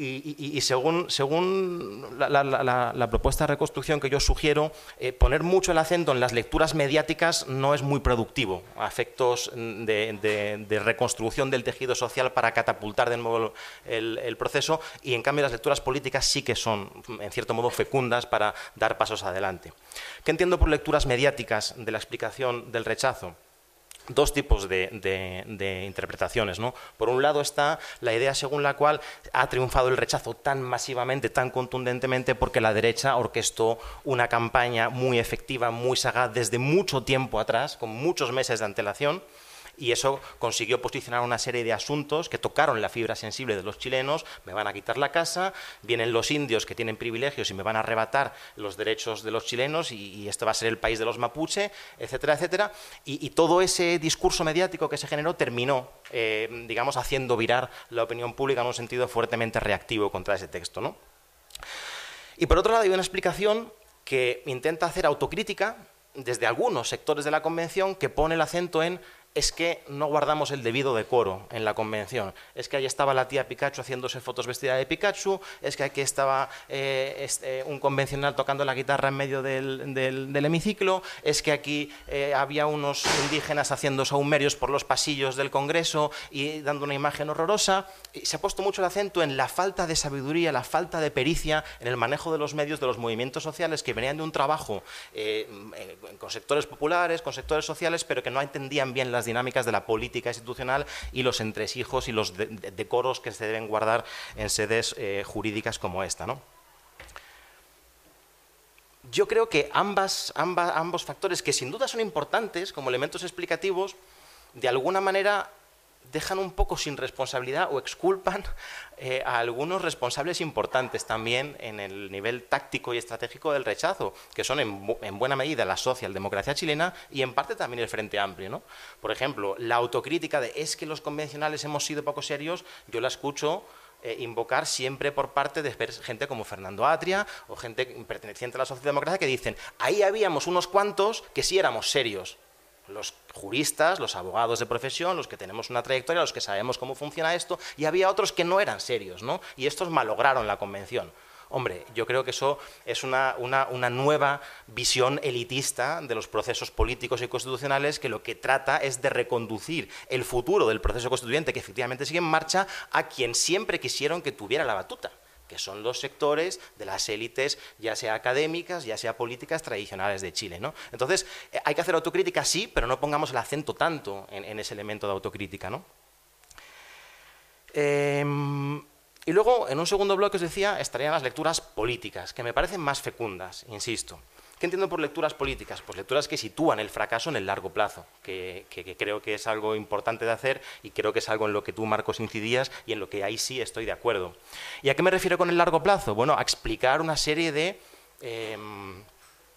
Y, según, según la, propuesta de reconstrucción que yo sugiero, eh, poner mucho el acento en las lecturas mediáticas no es muy productivo a efectos de, reconstrucción del tejido social para catapultar de nuevo el, proceso y en cambio las lecturas políticas sí que son en cierto modo fecundas para dar pasos adelante. ¿Qué entiendo por lecturas mediáticas de la explicación del rechazo? Dos tipos de, interpretaciones. Por un lado está la idea según la cual ha triunfado el rechazo tan masivamente, tan contundentemente, porque la derecha orquestó una campaña muy efectiva, muy sagaz desde mucho tiempo atrás, con muchos meses de antelación y eso consiguió posicionar una serie de asuntos que tocaron la fibra sensible de los chilenos, me van a quitar la casa, vienen los indios que tienen privilegios y me van a arrebatar los derechos de los chilenos y, esto va a ser el país de los mapuche, etcétera, etcétera, y, todo ese discurso mediático que se generó terminó, eh, digamos, haciendo virar la opinión pública en un sentido fuertemente reactivo contra ese texto. ¿no? Y por otro lado hay una explicación que intenta hacer autocrítica desde algunos sectores de la Convención que pone el acento en es que no guardamos el debido decoro en la convención. Es que ahí estaba la tía Pikachu haciéndose fotos vestida de Pikachu, es que aquí estaba eh, este, un convencional tocando la guitarra en medio del, hemiciclo, es que aquí eh, había unos indígenas haciendo saumerios por los pasillos del Congreso y dando una imagen horrorosa. Y se ha puesto mucho el acento en la falta de sabiduría, la falta de pericia en el manejo de los medios de los movimientos sociales que venían de un trabajo eh, con sectores populares, con sectores sociales, pero que no entendían bien las dinámicas de la política institucional y los entresijos y los decoros que se deben guardar en sedes eh, jurídicas como esta. ¿no? Yo creo que ambas, ambos factores, que sin duda son importantes como elementos explicativos, de alguna manera dejan un poco sin responsabilidad o exculpan eh, a algunos responsables importantes también en el nivel táctico y estratégico del rechazo, que son en, buena medida la socialdemocracia chilena y en parte también el Frente Amplio. ¿no? Por ejemplo, la autocrítica de es que los convencionales hemos sido poco serios, yo la escucho eh, invocar siempre por parte de gente como Fernando Atria o gente perteneciente a la socialdemocracia que dicen, ahí habíamos unos cuantos que sí éramos serios los juristas, los abogados de profesión, los que tenemos una trayectoria, los que sabemos cómo funciona esto, y había otros que no eran serios, ¿no? Y estos malograron la convención. Hombre, yo creo que eso es una, nueva visión elitista de los procesos políticos y constitucionales que lo que trata es de reconducir el futuro del proceso constituyente que efectivamente sigue en marcha a quien siempre quisieron que tuviera la batuta que son los sectores de las élites, ya sea académicas, ya sea políticas tradicionales de Chile. ¿no? Entonces, eh, hay que hacer autocrítica, sí, pero no pongamos el acento tanto en, ese elemento de autocrítica. ¿no? Em, y luego, en un segundo bloque, os decía, estarían las lecturas políticas, que me parecen más fecundas, insisto. ¿Qué entiendo por lecturas políticas? Pues lecturas que sitúan el fracaso en el largo plazo, que, creo que es algo importante de hacer y creo que es algo en lo que tú, Marcos, incidías y en lo que ahí sí estoy de acuerdo. ¿Y a qué me refiero con el largo plazo? Bueno, a explicar una serie de em,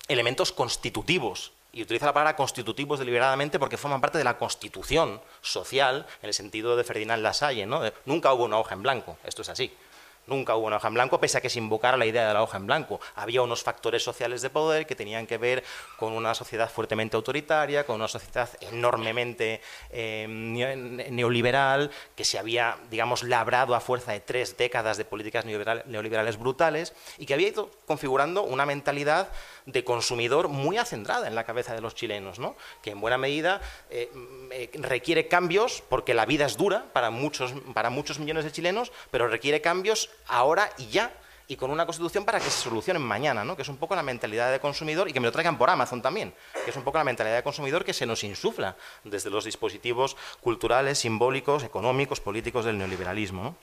elementos constitutivos y utiliza la palabra constitutivos deliberadamente porque forman parte de la constitución social, en el sentido de Ferdinand Lasalle. ¿no? Nunca hubo una hoja en blanco, esto es así. Nunca hubo una hoja en blanco, pese a que se invocara la idea de la hoja en blanco. Había unos factores sociales de poder que tenían que ver con una sociedad fuertemente autoritaria, con una sociedad enormemente eh, neoliberal, que se había, digamos, labrado a fuerza de tres décadas de políticas neoliberales brutales y que había ido configurando una mentalidad de consumidor muy acendrada en la cabeza de los chilenos, ¿no? que en buena medida eh, eh, requiere cambios, porque la vida es dura para muchos, para muchos millones de chilenos, pero requiere cambios ahora y ya, y con una constitución para que se solucionen mañana, ¿no? que es un poco la mentalidad de consumidor, y que me lo traigan por Amazon también, que es un poco la mentalidad de consumidor que se nos insufla desde los dispositivos culturales, simbólicos, económicos, políticos del neoliberalismo.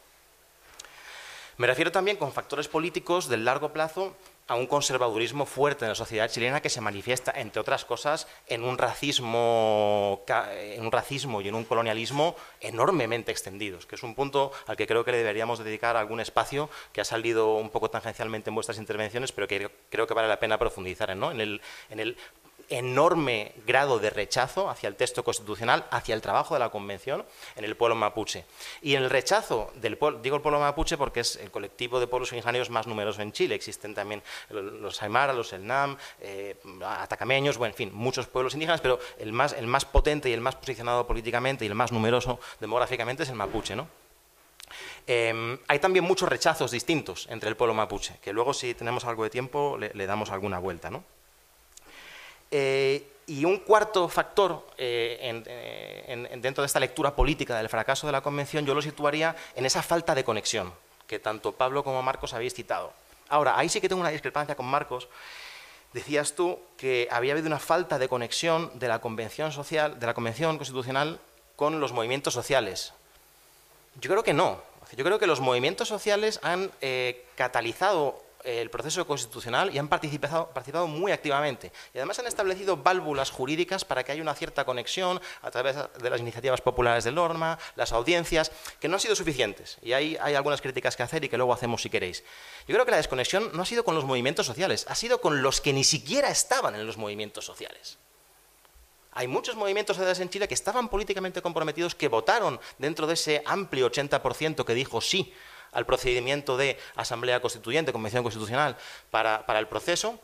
Me refiero también con factores políticos del largo plazo a un conservadurismo fuerte en la sociedad chilena que se manifiesta, entre otras cosas, en un racismo, en un racismo y en un colonialismo enormemente extendidos, que es un punto al que creo que le deberíamos dedicar algún espacio que ha salido un poco tangencialmente en vuestras intervenciones, pero que creo que vale la pena profundizar en, en, el, en el enorme grado de rechazo hacia el texto constitucional, hacia el trabajo de la Convención en el pueblo mapuche. Y el rechazo del pueblo, digo el pueblo mapuche porque es el colectivo de pueblos originarios más numeroso en Chile. Existen también los Aymara, los Elnam, eh, atacameños, bueno, en fin, muchos pueblos indígenas, pero el más, el más potente y el más posicionado políticamente y el más numeroso demográficamente es el mapuche, ¿no? Em, hay también muchos rechazos distintos entre el pueblo mapuche, que luego si tenemos algo de tiempo le, le damos alguna vuelta, ¿no? Eh, y un cuarto factor eh, eh, dentro de esta lectura política del fracaso de la Convención yo lo situaría en esa falta de conexión que tanto Pablo como Marcos habéis citado. Ahora, ahí sí que tengo una discrepancia con Marcos. Decías tú que había habido una falta de conexión de la Convención Social, de la Convención Constitucional con los movimientos sociales. Yo creo que no. Yo creo que los movimientos sociales han catalizado el proceso constitucional y han participado, participado, muy activamente. Y además han establecido válvulas jurídicas para que haya una cierta conexión a través de las iniciativas populares de norma, las audiencias, que no han sido suficientes. Y ahí hay algunas críticas que hacer y que luego hacemos si queréis. Yo creo que la desconexión no ha sido con los movimientos sociales, ha sido con los que ni siquiera estaban en los movimientos sociales. Hay muchos movimientos sociales en Chile que estaban políticamente comprometidos, que votaron dentro de ese amplio 80% que dijo sí al procedimiento de Asamblea Constituyente, Convención Constitucional, para, el proceso,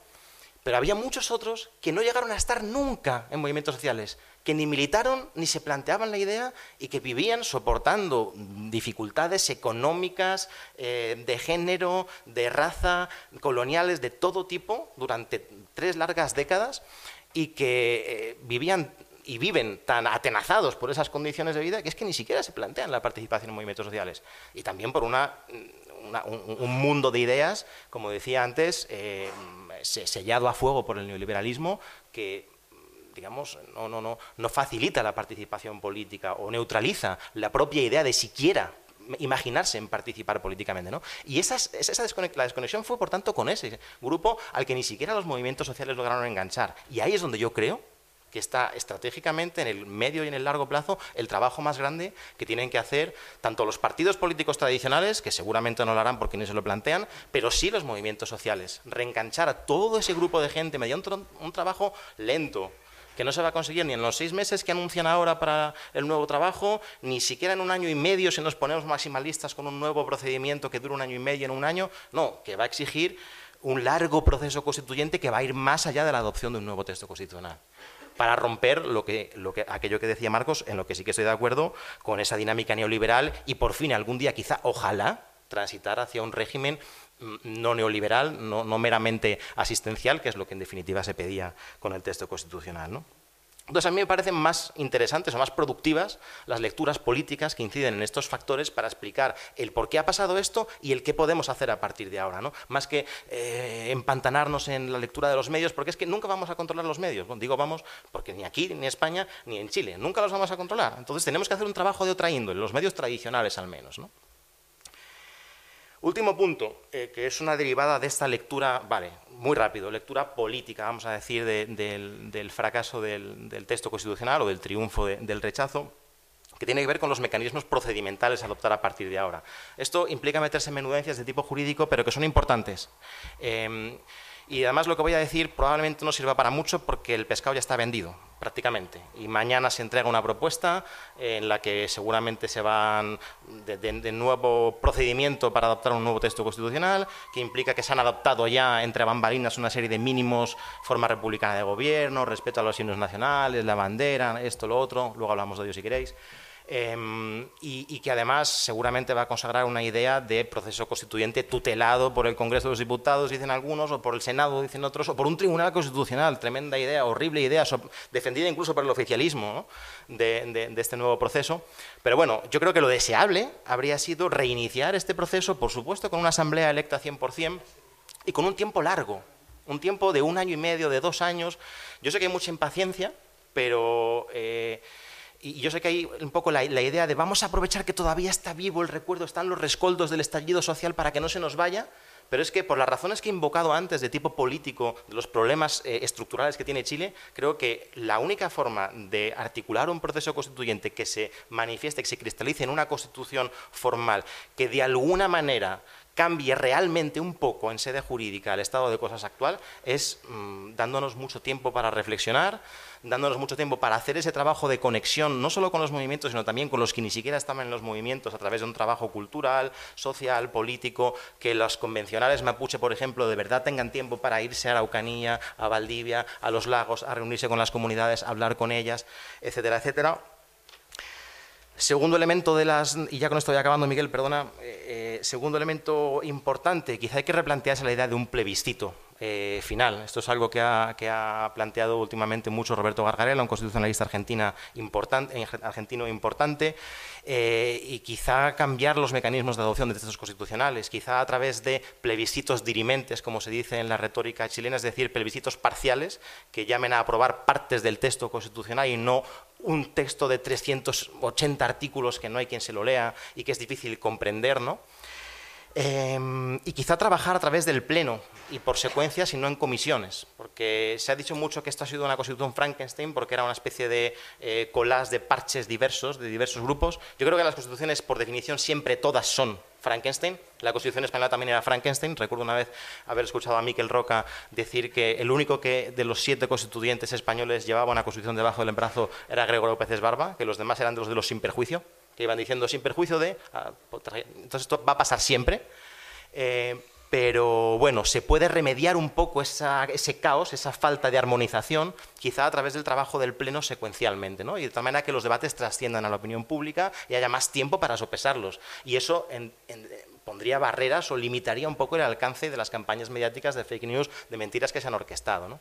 pero había muchos otros que no llegaron a estar nunca en movimientos sociales, que ni militaron ni se planteaban la idea y que vivían soportando dificultades económicas, eh, de género, de raza, coloniales, de todo tipo, durante tres largas décadas y que eh, vivían y viven tan atenazados por esas condiciones de vida que es que ni siquiera se plantean la participación en movimientos sociales. Y también por una, un, mundo de ideas, como decía antes, eh, sellado a fuego por el neoliberalismo, que digamos, no, no, no, no facilita la participación política o neutraliza la propia idea de siquiera imaginarse en participar políticamente. ¿no? Y esa, esa la desconexión fue, por tanto, con ese grupo al que ni siquiera los movimientos sociales lograron enganchar. Y ahí es donde yo creo que está estratégicamente en el medio y en el largo plazo el trabajo más grande que tienen que hacer tanto los partidos políticos tradicionales, que seguramente no lo harán porque ni se lo plantean, pero sí los movimientos sociales. Reenganchar a todo ese grupo de gente mediante un trabajo lento, que no se va a conseguir ni en los seis meses que anuncian ahora para el nuevo trabajo, ni siquiera en un año y medio si nos ponemos maximalistas con un nuevo procedimiento que dura un año y medio en un año, no, que va a exigir un largo proceso constituyente que va a ir más allá de la adopción de un nuevo texto constitucional para romper lo que, lo que, aquello que decía Marcos, en lo que sí que estoy de acuerdo, con esa dinámica neoliberal y por fin algún día quizá, ojalá, transitar hacia un régimen mm, no neoliberal, no, no meramente asistencial, que es lo que en definitiva se pedía con el texto constitucional. ¿no? Entonces, a mí me parecen más interesantes o más productivas las lecturas políticas que inciden en estos factores para explicar el por qué ha pasado esto y el qué podemos hacer a partir de ahora, ¿no? Más que eh, empantanarnos en la lectura de los medios, porque es que nunca vamos a controlar los medios. digo vamos, porque ni aquí, ni en España, ni en Chile, nunca los vamos a controlar. Entonces, tenemos que hacer un trabajo de otra índole, los medios tradicionales al menos, ¿no? Último punto, eh, que es una derivada de esta lectura, vale, muy rápido, lectura política, vamos a decir, del, fracaso del, texto constitucional o del triunfo del rechazo, que tiene que ver con los mecanismos procedimentales a adoptar a partir de ahora. Esto implica meterse en menudencias de tipo jurídico, pero que son importantes. Em, y además lo que voy a decir probablemente no sirva para mucho porque el pescado ya está vendido prácticamente. Y mañana se entrega una propuesta en la que seguramente se van de, nuevo procedimiento para adoptar un nuevo texto constitucional, que implica que se han adoptado ya entre bambalinas una serie de mínimos, forma republicana de gobierno, respeto a los signos nacionales, la bandera, esto, lo otro, luego hablamos de ello si queréis. Em, y, que además seguramente va a consagrar una idea de proceso constituyente tutelado por el Congreso de los Diputados, dicen algunos, o por el Senado, dicen otros, o por un Tribunal Constitucional. Tremenda idea, horrible idea, defendida incluso por el oficialismo de, este nuevo proceso. Pero bueno, yo creo que lo deseable habría sido reiniciar este proceso, por supuesto, con una asamblea electa 100% y con un tiempo largo, un tiempo de un año y medio, de dos años. Yo sé que hay mucha impaciencia, pero... Eh, y yo sé que hay un poco la, idea de vamos a aprovechar que todavía está vivo el recuerdo, están los rescoldos del estallido social para que no se nos vaya, pero es que por las razones que he invocado antes de tipo político, de los problemas eh, estructurales que tiene Chile, creo que la única forma de articular un proceso constituyente que se manifieste, que se cristalice en una constitución formal, que de alguna manera cambie realmente un poco en sede jurídica el estado de cosas actual, es mm, dándonos mucho tiempo para reflexionar, dándonos mucho tiempo para hacer ese trabajo de conexión, no solo con los movimientos, sino también con los que ni siquiera estaban en los movimientos, a través de un trabajo cultural, social, político, que los convencionales mapuche, por ejemplo, de verdad tengan tiempo para irse a Araucanía, a Valdivia, a los lagos, a reunirse con las comunidades, a hablar con ellas, etcétera, etcétera. Segundo elemento de las, y ya con esto voy acabando, Miguel, perdona, eh, eh, segundo elemento importante, quizá hay que replantearse la idea de un plebiscito. Eh, final. Esto es algo que ha, planteado últimamente mucho Roberto Gargarella, un constitucionalista argentina importante, argentino importante, eh, y quizá cambiar los mecanismos de adopción de textos constitucionales, quizá a través de plebiscitos dirimentes, como se dice en la retórica chilena, es decir, plebiscitos parciales que llamen a aprobar partes del texto constitucional y no un texto de 380 artículos que no hay quien se lo lea y que es difícil comprender, ¿no? Em, y quizá trabajar a través del Pleno y por secuencia, y no en comisiones, porque se ha dicho mucho que esto ha sido una constitución Frankenstein porque era una especie de eh, collage de parches diversos, de diversos grupos. Yo creo que las constituciones, por definición, siempre todas son Frankenstein. La Constitución española también era Frankenstein. Recuerdo una vez haber escuchado a Miquel Roca decir que el único que de los siete constituyentes españoles llevaba una constitución debajo del brazo era Gregorio López Barba, que los demás eran de los de los sin perjuicio que iban diciendo sin perjuicio de... Ah, entonces esto va a pasar siempre. Eh, pero bueno, se puede remediar un poco ese caos, esa falta de armonización, quizá a través del trabajo del Pleno secuencialmente, ¿no? y de tal manera que los debates trasciendan a la opinión pública y haya más tiempo para sopesarlos. Y eso pondría barreras o limitaría un poco el alcance de las campañas mediáticas de fake news, de mentiras que se han orquestado. ¿no?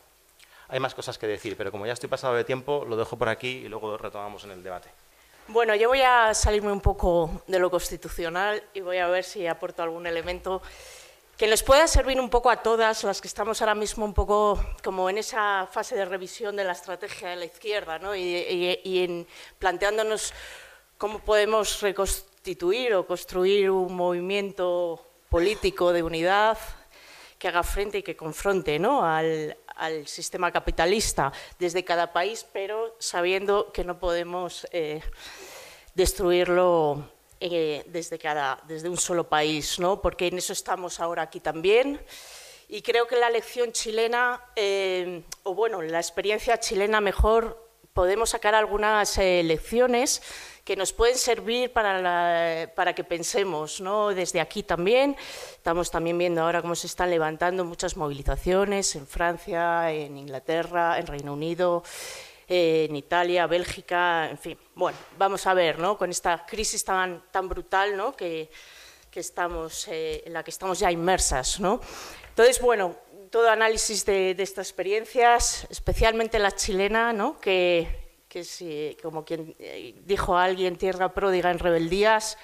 Hay más cosas que decir, pero como ya estoy pasado de tiempo, lo dejo por aquí y luego retomamos en el debate. Bueno, yo voy a salirme un poco de lo constitucional y voy a ver si aporto algún elemento que les pueda servir un poco a todas las que estamos ahora mismo un poco como en esa fase de revisión de la estrategia de la izquierda ¿no? y, en planteándonos cómo podemos reconstituir o construir un movimiento político de unidad que haga frente y que confronte ¿no? al, sistema capitalista desde cada país, pero sabiendo que no podemos eh, destruirlo eh, desde, cada, desde un solo país, ¿no? porque en eso estamos ahora aquí también. Y creo que la lección chilena, eh, o bueno, la experiencia chilena mejor, podemos sacar algunas lecciones que nos pueden servir para, para que pensemos ¿no? desde aquí también. Estamos también viendo ahora cómo se están levantando muchas movilizaciones en Francia, en Inglaterra, en Reino Unido, en Italia, Bélgica, en fin. Bueno, vamos a ver, ¿no? con esta crisis tan, tan brutal ¿no? que, que estamos, eh, en la que estamos ya inmersas. ¿no? Entonces, bueno, todo análisis de, de estas experiencias, especialmente la chilena, ¿no? que, que si, como quien eh, dijo alguien, tierra pródiga en rebeldías,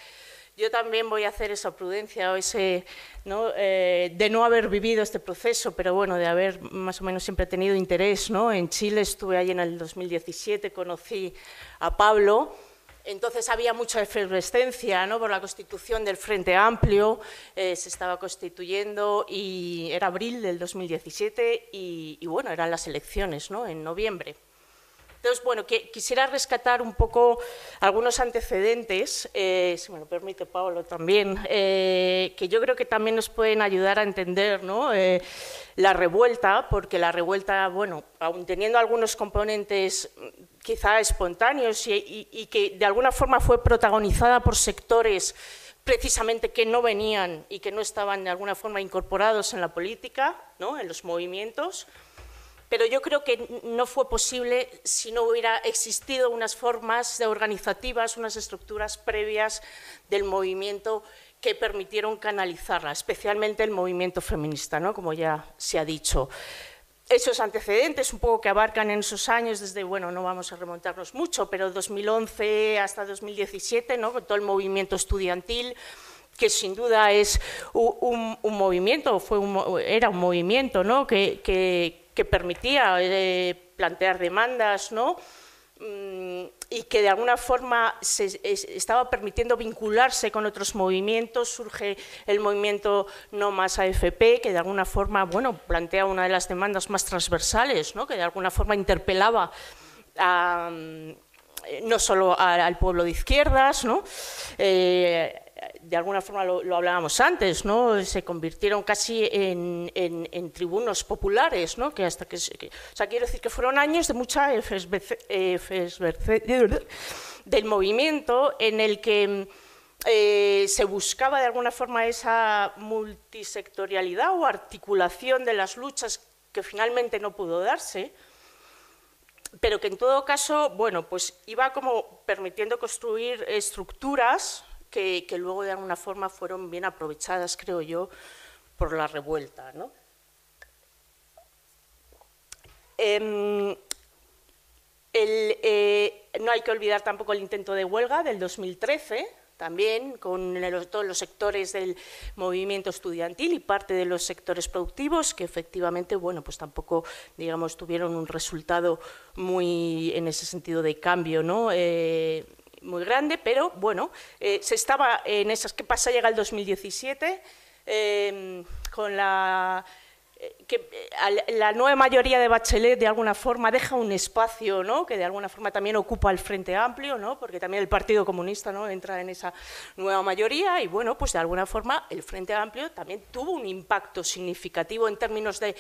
yo también voy a hacer esa prudencia o ese, ¿no? Eh, de no haber vivido este proceso, pero bueno, de haber más o menos siempre tenido interés. ¿no? En Chile estuve allí en el 2017, conocí a Pablo, entonces había mucha efervescencia ¿no? por la constitución del Frente Amplio, eh, se estaba constituyendo y era abril del 2017 y, bueno, eran las elecciones ¿no? en noviembre. Entonces, bueno, quisiera rescatar un poco algunos antecedentes, eh, si me lo permite Pablo también, eh, que yo creo que también nos pueden ayudar a entender ¿no? Eh, la revuelta, porque la revuelta, bueno, aun teniendo algunos componentes quizá espontáneos y que de alguna forma fue protagonizada por sectores precisamente que no venían y que no estaban de alguna forma incorporados en la política, ¿no? en los movimientos, pero yo creo que no fue posible si no hubiera existido unas formas organizativas, unas estructuras previas del movimiento que permitieron canalizarla, especialmente el movimiento feminista, ¿no? como ya se ha dicho esos antecedentes, un poco que abarcan en esos años, desde, bueno, no vamos a remontarnos mucho, pero 2011 hasta 2017, ¿no? con todo el movimiento estudiantil, que sin duda es un, movimiento, fue era un movimiento ¿no? que, que, permitía eh, plantear demandas, ¿no? Mm, y que de alguna forma se estaba permitiendo vincularse con otros movimientos. Surge el movimiento No Más AFP, que de alguna forma bueno, plantea una de las demandas más transversales, ¿no? que de alguna forma interpelaba mm, no solo al pueblo de izquierdas, ¿no? Eh, de alguna forma lo, hablábamos antes, ¿no? Se convirtieron casi en, tribunos populares, ¿no? Que hasta que, o sea, quiero decir que fueron años de mucha del movimiento en el que eh, se buscaba de alguna forma esa multisectorialidad o articulación de las luchas que finalmente no pudo darse, pero que en todo caso, bueno, pues iba como permitiendo construir estructuras que, luego de alguna forma fueron bien aprovechadas, creo yo, por la revuelta. ¿no? Em, eh, no hay que olvidar tampoco el intento de huelga del 2013, también con todos los sectores del movimiento estudiantil y parte de los sectores productivos que efectivamente bueno pues tampoco digamos tuvieron un resultado muy en ese sentido de cambio no eh, muy grande, pero bueno, eh, se estaba en esas. ¿Qué pasa? Llega el 2017 eh, con la que eh, la nueva mayoría de Bachelet de alguna forma deja un espacio ¿no? que de alguna forma también ocupa el Frente Amplio, ¿no? porque también el Partido Comunista ¿no? entra en esa nueva mayoría y bueno, pues de alguna forma el Frente Amplio también tuvo un impacto significativo en términos de,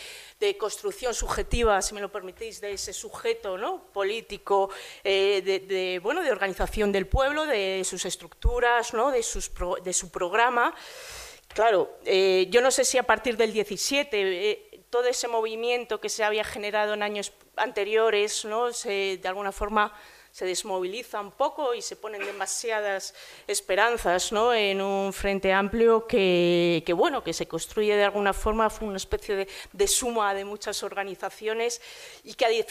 construcción subjetiva, si me lo permitís, de ese sujeto ¿no? político, eh, de, bueno, de organización del pueblo, de sus estructuras, ¿no? de, su programa. Claro, eh, yo no sé si a partir del 17 eh, todo ese movimiento que se había generado en años anteriores, ¿no? Se, de alguna forma se desmoviliza un poco y se ponen demasiadas esperanzas ¿no? en un frente amplio que, bueno, que se construye de alguna forma, fue una especie de, suma de muchas organizaciones y que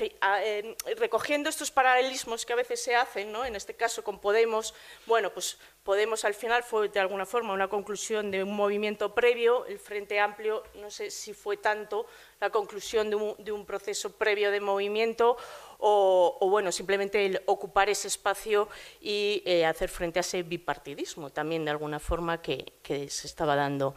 recogiendo estos paralelismos que a veces se hacen, ¿no? en este caso con Podemos, bueno, pues Podemos al final fue de alguna forma una conclusión de un movimiento previo, el Frente Amplio no sé si fue tanto la conclusión de un, proceso previo de movimiento o, bueno, simplemente el ocupar ese espacio y eh, hacer frente a ese bipartidismo también de alguna forma que, se estaba dando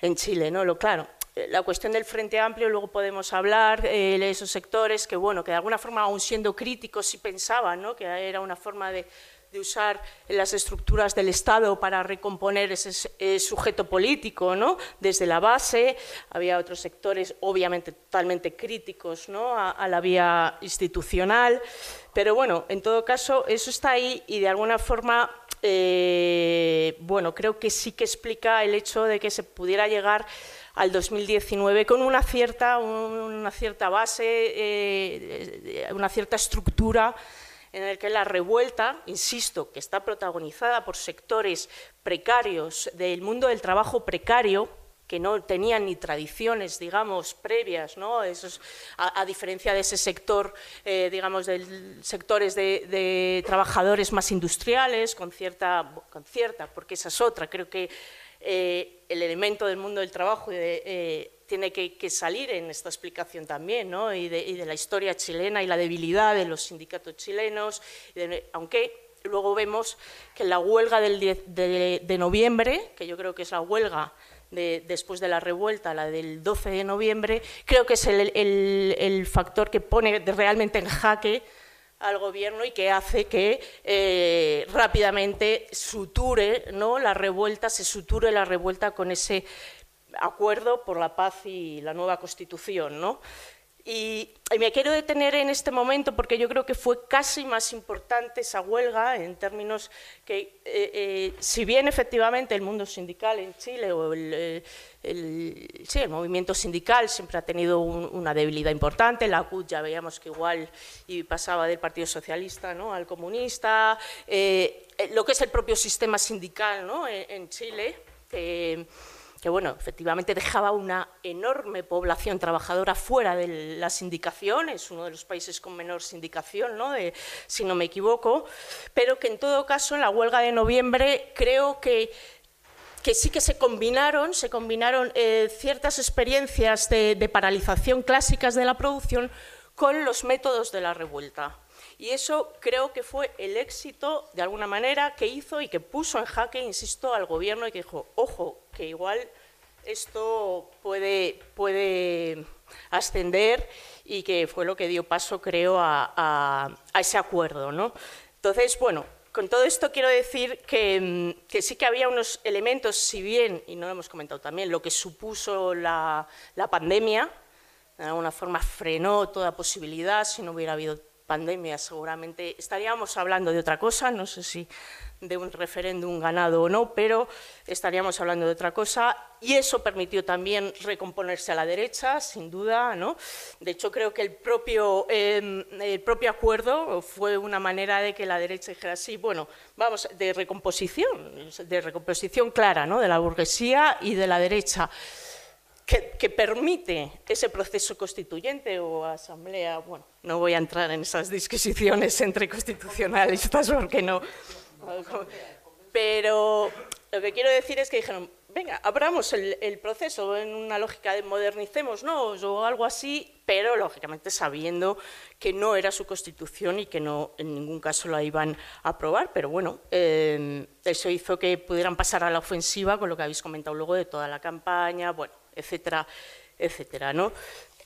en Chile, ¿no? Lo claro, eh, la cuestión del Frente Amplio, luego podemos hablar eh, de esos sectores que, bueno, que de alguna forma, aún siendo críticos, sí pensaban ¿no? que era una forma de de usar las estructuras del Estado para recomponer ese eh, sujeto político, ¿no? Desde la base había otros sectores, obviamente totalmente críticos, ¿no? a, la vía institucional, pero bueno, en todo caso eso está ahí y de alguna forma, eh, bueno, creo que sí que explica el hecho de que se pudiera llegar al 2019 con una cierta, una cierta base, eh, una cierta estructura en el que la revuelta, insisto, que está protagonizada por sectores precarios del mundo del trabajo precario, que no tenían ni tradiciones, digamos, previas, ¿no? a, diferencia de ese sector, eh, digamos, de sectores de, trabajadores más industriales, con cierta, con cierta, porque esa es otra, creo que eh, el elemento del mundo del trabajo tiene que, salir en esta explicación también, ¿no? y, de, la historia chilena y la debilidad de los sindicatos chilenos, aunque luego vemos que la huelga del de, noviembre, que yo creo que es la huelga después de la revuelta, la del 12 de noviembre, creo que es el, factor que pone realmente en jaque al gobierno y que hace que eh, rápidamente suture ¿no? la revuelta, se suture la revuelta con ese acuerdo por la paz y la nueva constitución. ¿no? Y, me quiero detener en este momento porque yo creo que fue casi más importante esa huelga en términos que, eh, eh, si bien efectivamente el mundo sindical en Chile o el, eh, sí, el movimiento sindical siempre ha tenido una debilidad importante, la CUT ya veíamos que igual y pasaba del Partido Socialista ¿no? al comunista, lo que es el propio sistema sindical ¿no? en, en Chile que bueno, efectivamente dejaba una enorme población trabajadora fuera de la sindicación, es uno de los países con menor sindicación, ¿no? si no me equivoco, pero que en todo caso en la huelga de noviembre creo que que sí que se combinaron, se combinaron eh, ciertas experiencias de, de paralización clásicas de la producción con los métodos de la revuelta. Y eso creo que fue el éxito, de alguna manera, que hizo y que puso en jaque, insisto, al gobierno y que dijo, ojo, que igual esto puede, puede ascender y que fue lo que dio paso, creo, a, ese acuerdo. ¿no? Entonces, bueno, con todo esto quiero decir que, que, sí que había unos elementos, si bien, y no lo hemos comentado también, lo que supuso la, la pandemia, de alguna forma frenó toda posibilidad, si no hubiera habido pandemia seguramente estaríamos hablando de otra cosa, no sé si de un referéndum ganado o no, pero estaríamos hablando de otra cosa y eso permitió también recomponerse a la derecha, sin duda, ¿no? De hecho, creo que el propio, em, el propio acuerdo fue una manera de que la derecha dijera, sí, bueno, vamos, de recomposición, de recomposición clara, ¿no? De la burguesía y de la derecha que, permite ese proceso constituyente o asamblea. Bueno, no voy a entrar en esas disquisiciones entre constitucionalistas porque no. Pero lo que quiero decir es que dijeron, venga, abramos el, proceso en una lógica de modernicémonos o algo así, pero lógicamente sabiendo que no era su constitución y que no en ningún caso la iban a aprobar. Pero bueno, eh, eso hizo que pudieran pasar a la ofensiva con lo que habéis comentado luego de toda la campaña. Bueno, etcétera, etcétera. ¿no?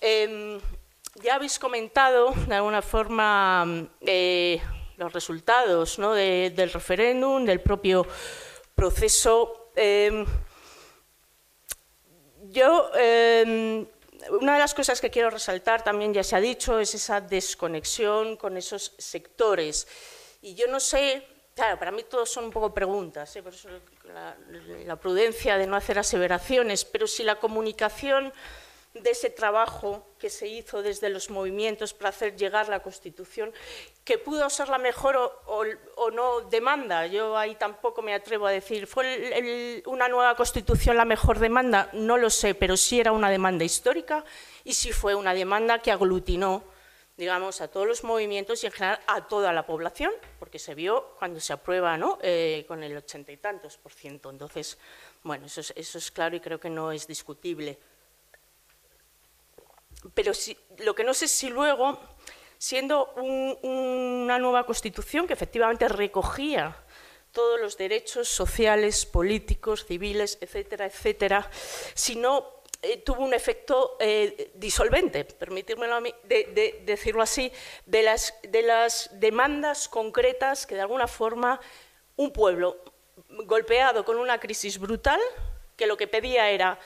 Em, ya habéis comentado de alguna forma eh, los resultados ¿no? del referéndum, del propio proceso. Em, yo, em, una de las cosas que quiero resaltar también ya se ha dicho es esa desconexión con esos sectores. Y yo no sé Claro, para mí todos son un poco preguntas, ¿eh? por eso la, prudencia de no hacer aseveraciones, pero si la comunicación de ese trabajo que se hizo desde los movimientos para hacer llegar la Constitución, que pudo ser la mejor o, no demanda. Yo ahí tampoco me atrevo a decir, ¿fue una nueva Constitución la mejor demanda? No lo sé, pero sí era una demanda histórica y sí fue una demanda que aglutinó digamos, a todos los movimientos y en general a toda la población, porque se vio cuando se aprueba ¿no? Eh, con el ochenta y tantos por ciento. Entonces, bueno, eso es, eso es claro y creo que no es discutible. Pero si, lo que no sé es si luego, siendo una nueva constitución que efectivamente recogía todos los derechos sociales, políticos, civiles, etcétera, etcétera, si no eh, tuvo un efecto eh, disolvente, permitírmelo a mí de, decirlo así, de las, de las demandas concretas que de alguna forma un pueblo golpeado con una crisis brutal, que lo que pedía era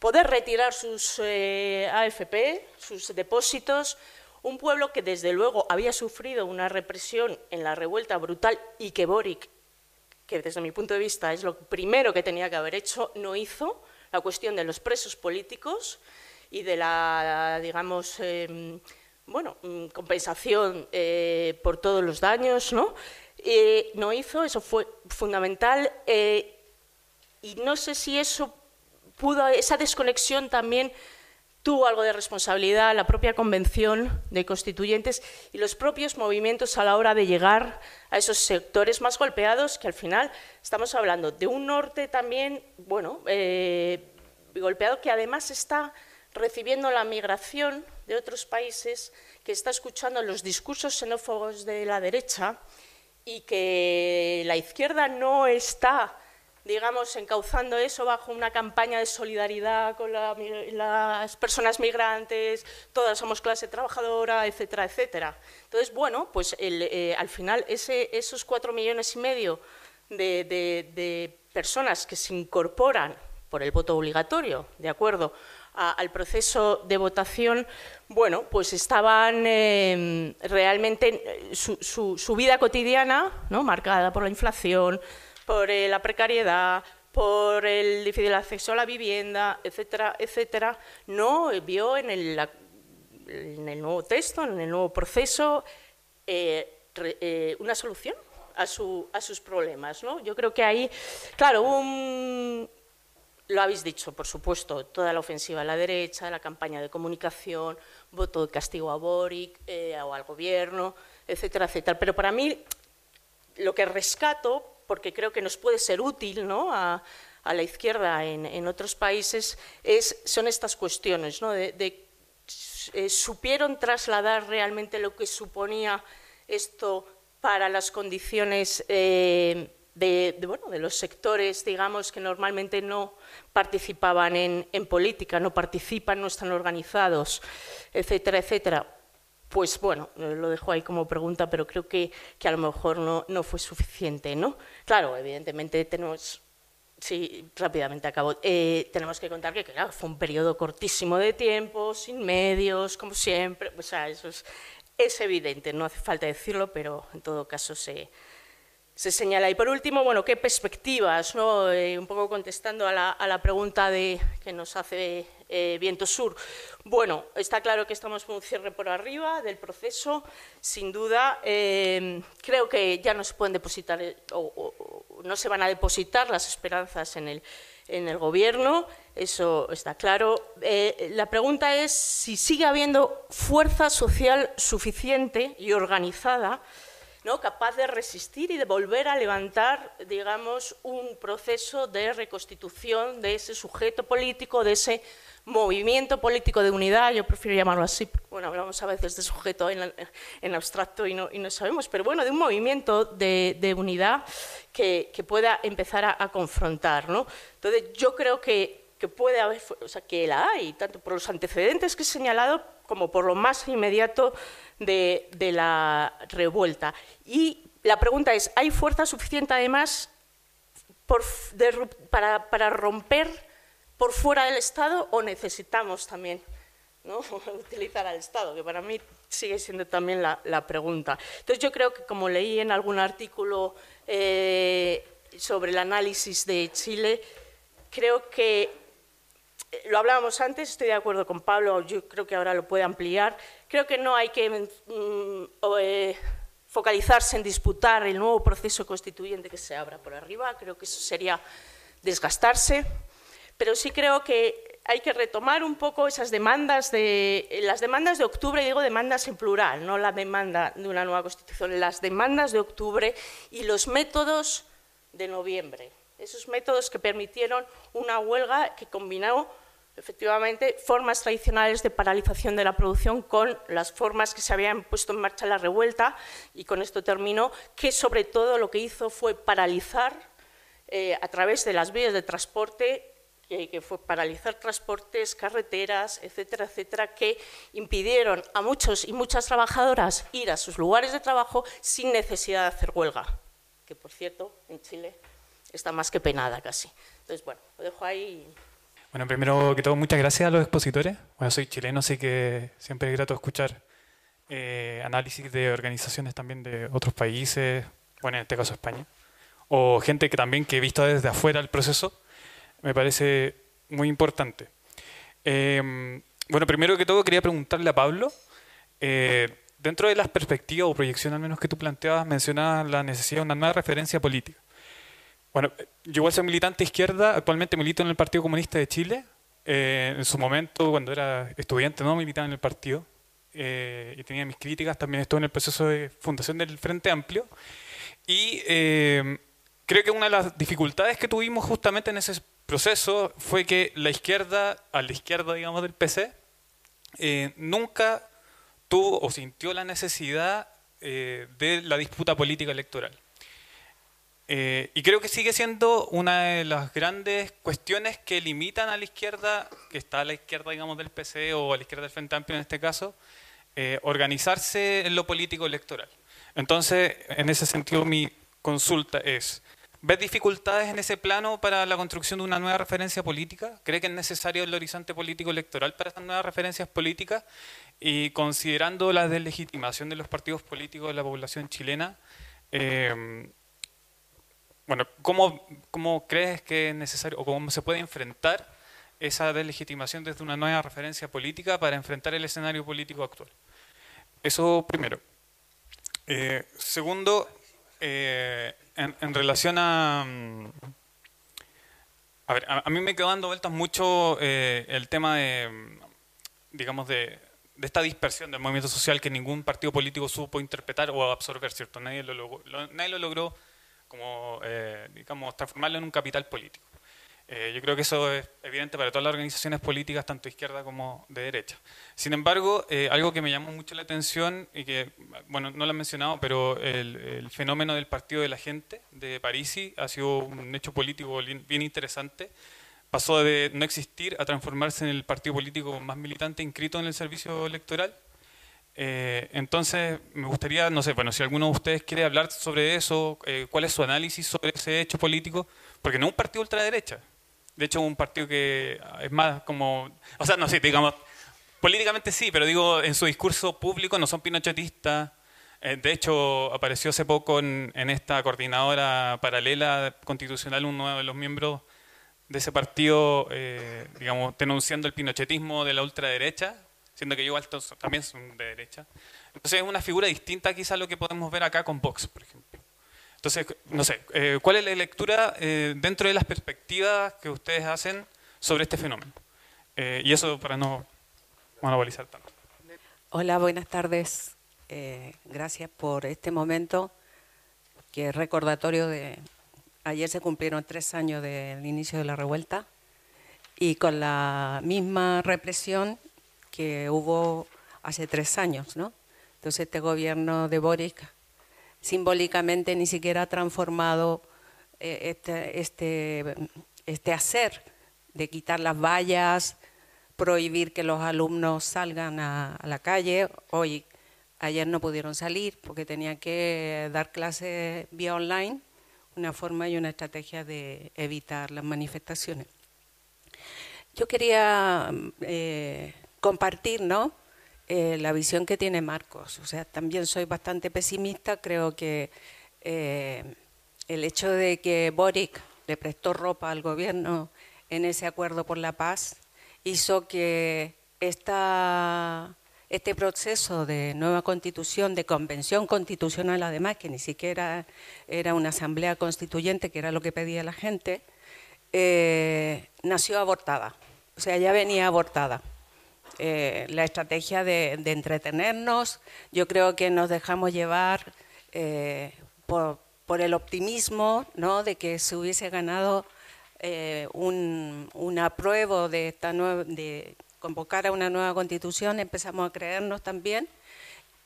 poder retirar sus eh, AFP, sus depósitos, un pueblo que desde luego había sufrido una represión en la revuelta brutal y que Boric, que desde mi punto de vista es lo primero que tenía que haber hecho, no hizo, la cuestión de los presos políticos y de la, digamos, em, bueno, mm, compensación eh, por todos los daños, ¿no? no hizo, eso fue fundamental. Eh, y no sé si eso pudo, esa desconexión también tuvo algo de responsabilidad la propia convención de constituyentes y los propios movimientos a la hora de llegar a esos sectores más golpeados que al final estamos hablando de un norte también, bueno, eh, golpeado que además está recibiendo la migración de otros países, que está escuchando los discursos xenófobos de la derecha y que la izquierda no está digamos, encauzando eso bajo una campaña de solidaridad con las personas migrantes, todas somos clase trabajadora, etcétera, etcétera. Entonces, bueno, pues eh, al final esos cuatro millones y medio de, personas que se incorporan por el voto obligatorio, ¿de acuerdo?, al proceso de votación, bueno, pues estaban em, realmente eh, su, vida cotidiana, ¿no? marcada por la inflación, por eh, la precariedad, por el difícil acceso a la vivienda, etcétera, etcétera, no vio en el, nuevo texto, en el nuevo proceso, eh, una solución a, sus problemas. ¿no? Yo creo que ahí, claro, lo habéis dicho, por supuesto, toda la ofensiva a la derecha, la campaña de comunicación, voto de castigo a Boric eh, o al gobierno, etcétera, etcétera. Pero para mí, lo que rescato, porque creo que nos puede ser útil ¿no? a, la izquierda en, otros países, es, son estas cuestiones, ¿no? de, eh, supieron trasladar realmente lo que suponía esto para las condiciones eh, de, bueno, de, los sectores, digamos, que normalmente no participaban en, política, no participan, no están organizados, etcétera, etcétera. Pues bueno, lo dejo ahí como pregunta, pero creo que, que a lo mejor no, no, fue suficiente, ¿no? Claro, evidentemente tenemos Sí, rápidamente acabo. Eh, tenemos que contar que claro, fue un periodo cortísimo de tiempo, sin medios, como siempre. O sea, eso es, es evidente, no hace falta decirlo, pero en todo caso se, señala. Y por último, bueno, ¿qué perspectivas? No? Eh, un poco contestando a la, pregunta de, que nos hace eh, Viento Sur. Bueno, está claro que estamos con un cierre por arriba del proceso, sin duda. Eh, creo que ya no se pueden depositar o, no se van a depositar las esperanzas en el, en el Gobierno eso está claro. La pregunta es si sigue habiendo fuerza social suficiente y organizada ¿no? capaz de resistir y de volver a levantar, digamos, un proceso de reconstitución de ese sujeto político, de ese movimiento político de unidad, yo prefiero llamarlo así, bueno, hablamos a veces de sujeto en, abstracto y no, sabemos, pero bueno, de un movimiento de, unidad que, pueda empezar a, a confrontar. Entonces, yo creo que que puede haber, o sea, que la hay, tanto por los antecedentes que he señalado como por lo más inmediato de, la revuelta. Y la pregunta es, ¿hay fuerza suficiente además para, romper por fuera del Estado o necesitamos también ¿no? utilizar al Estado? Que para mí sigue siendo también la, pregunta. Entonces yo creo que como leí en algún artículo eh, sobre el análisis de Chile, creo que lo hablábamos antes, estoy de acuerdo con Pablo, yo creo que ahora lo puede ampliar. Creo que no hay que mm, eh, focalizarse en disputar el nuevo proceso constituyente que se abra por arriba, creo que eso sería desgastarse, pero sí creo que hay que retomar un poco esas demandas de las demandas de octubre, digo demandas en plural, no la demanda de una nueva constitución, las demandas de octubre y los métodos de noviembre, esos métodos que permitieron una huelga que combinó efectivamente, formas tradicionales de paralización de la producción con las formas que se habían puesto en marcha la revuelta, y con esto termino, que sobre todo lo que hizo fue paralizar eh, a través de las vías de transporte que fue paralizar transportes, carreteras, etcétera, etcétera, que impidieron a muchos y muchas trabajadoras ir a sus lugares de trabajo sin necesidad de hacer huelga, que por cierto en Chile está más que penada casi. Entonces, bueno, lo dejo ahí. Bueno, primero que todo, muchas gracias a los expositores. Bueno, soy chileno, así que siempre es grato escuchar eh, análisis de organizaciones también de otros países, bueno, en este caso España, o gente que también que he visto desde afuera el proceso, me parece muy importante. Em, bueno, primero que todo quería preguntarle a Pablo, eh, dentro de las perspectivas o proyecciones al menos que tú planteabas, mencionabas la necesidad de una nueva referencia política. Bueno, yo igual soy militante izquierda, actualmente milito en el Partido Comunista de Chile. Eh, en su momento, cuando era estudiante, no militaba en el partido eh, y tenía mis críticas. También estuve en el proceso de fundación del Frente Amplio. Y eh, creo que una de las dificultades que tuvimos justamente en ese proceso fue que la izquierda, a la izquierda, digamos, del PC, nunca tuvo o sintió la necesidad de la disputa política electoral. Eh, y creo que sigue siendo una de las grandes cuestiones que limitan a la izquierda, que está a la izquierda, digamos, del PC o a la izquierda del Frente Amplio en este caso, eh, organizarse en lo político electoral. Entonces, en ese sentido, mi consulta es, ¿ves dificultades en ese plano para la construcción de una nueva referencia política? ¿Cree que es necesario el horizonte político electoral para estas nuevas referencias políticas? Y considerando la deslegitimación de los partidos políticos de la población chilena, eh, bueno, ¿cómo, ¿cómo crees que es necesario o cómo se puede enfrentar esa deslegitimación desde una nueva referencia política para enfrentar el escenario político actual? Eso primero. Eh, segundo, eh, en, relación a... Mm, a ver, a, mí me quedó dando vueltas mucho eh, el tema de, mm, digamos, de, de, esta dispersión del movimiento social que ningún partido político supo interpretar o absorber, ¿cierto? Nadie lo logró como, eh, digamos, transformarlo en un capital político. Eh, yo creo que eso es evidente para todas las organizaciones políticas, tanto izquierda como de derecha. Sin embargo, eh, algo que me llamó mucho la atención y que, bueno, no lo he mencionado, pero el, fenómeno del Partido de la Gente de Parisi ha sido un hecho político bien interesante. Pasó de no existir a transformarse en el partido político más militante inscrito en el servicio electoral eh, entonces, me gustaría, no sé, bueno, si alguno de ustedes quiere hablar sobre eso, eh, cuál es su análisis sobre ese hecho político, porque no es un partido ultraderecha, de hecho es un partido que es más como, o sea, no sé, digamos, políticamente sí, pero digo, en su discurso público no son pinochetistas, eh, de hecho, apareció hace poco en, en, esta coordinadora paralela constitucional uno de los miembros de ese partido, digamos, denunciando el pinochetismo de la ultraderecha, siendo que yo altos también son de derecha. Entonces es una figura distinta quizá a lo que podemos ver acá con Vox, por ejemplo. Entonces, no sé, eh, ¿cuál es la lectura eh, dentro de las perspectivas que ustedes hacen sobre este fenómeno? Eh, y eso para no monopolizar tanto. Hola, buenas tardes. gracias por este momento, que es recordatorio de... Ayer se cumplieron tres años del inicio de la revuelta y con la misma represión que hubo hace tres años, ¿no? Entonces este gobierno de Boric simbólicamente ni siquiera ha transformado eh, este, este, este hacer de quitar las vallas, prohibir que los alumnos salgan a, la calle. Hoy, ayer no pudieron salir porque tenían que dar clases vía online, una forma y una estrategia de evitar las manifestaciones. Yo quería eh, compartir ¿no? Eh, la visión que tiene Marcos. O sea, también soy bastante pesimista, creo que eh, el hecho de que Boric le prestó ropa al gobierno en ese acuerdo por la paz hizo que este proceso de nueva constitución, de convención constitucional además, que ni siquiera era una asamblea constituyente, que era lo que pedía la gente, eh, nació abortada. O sea, ya venía abortada. Eh, la estrategia de, entretenernos. Yo creo que nos dejamos llevar eh, por, el optimismo ¿no? de que se hubiese ganado eh, un, apruebo de, esta de convocar a una nueva constitución, empezamos a creernos también,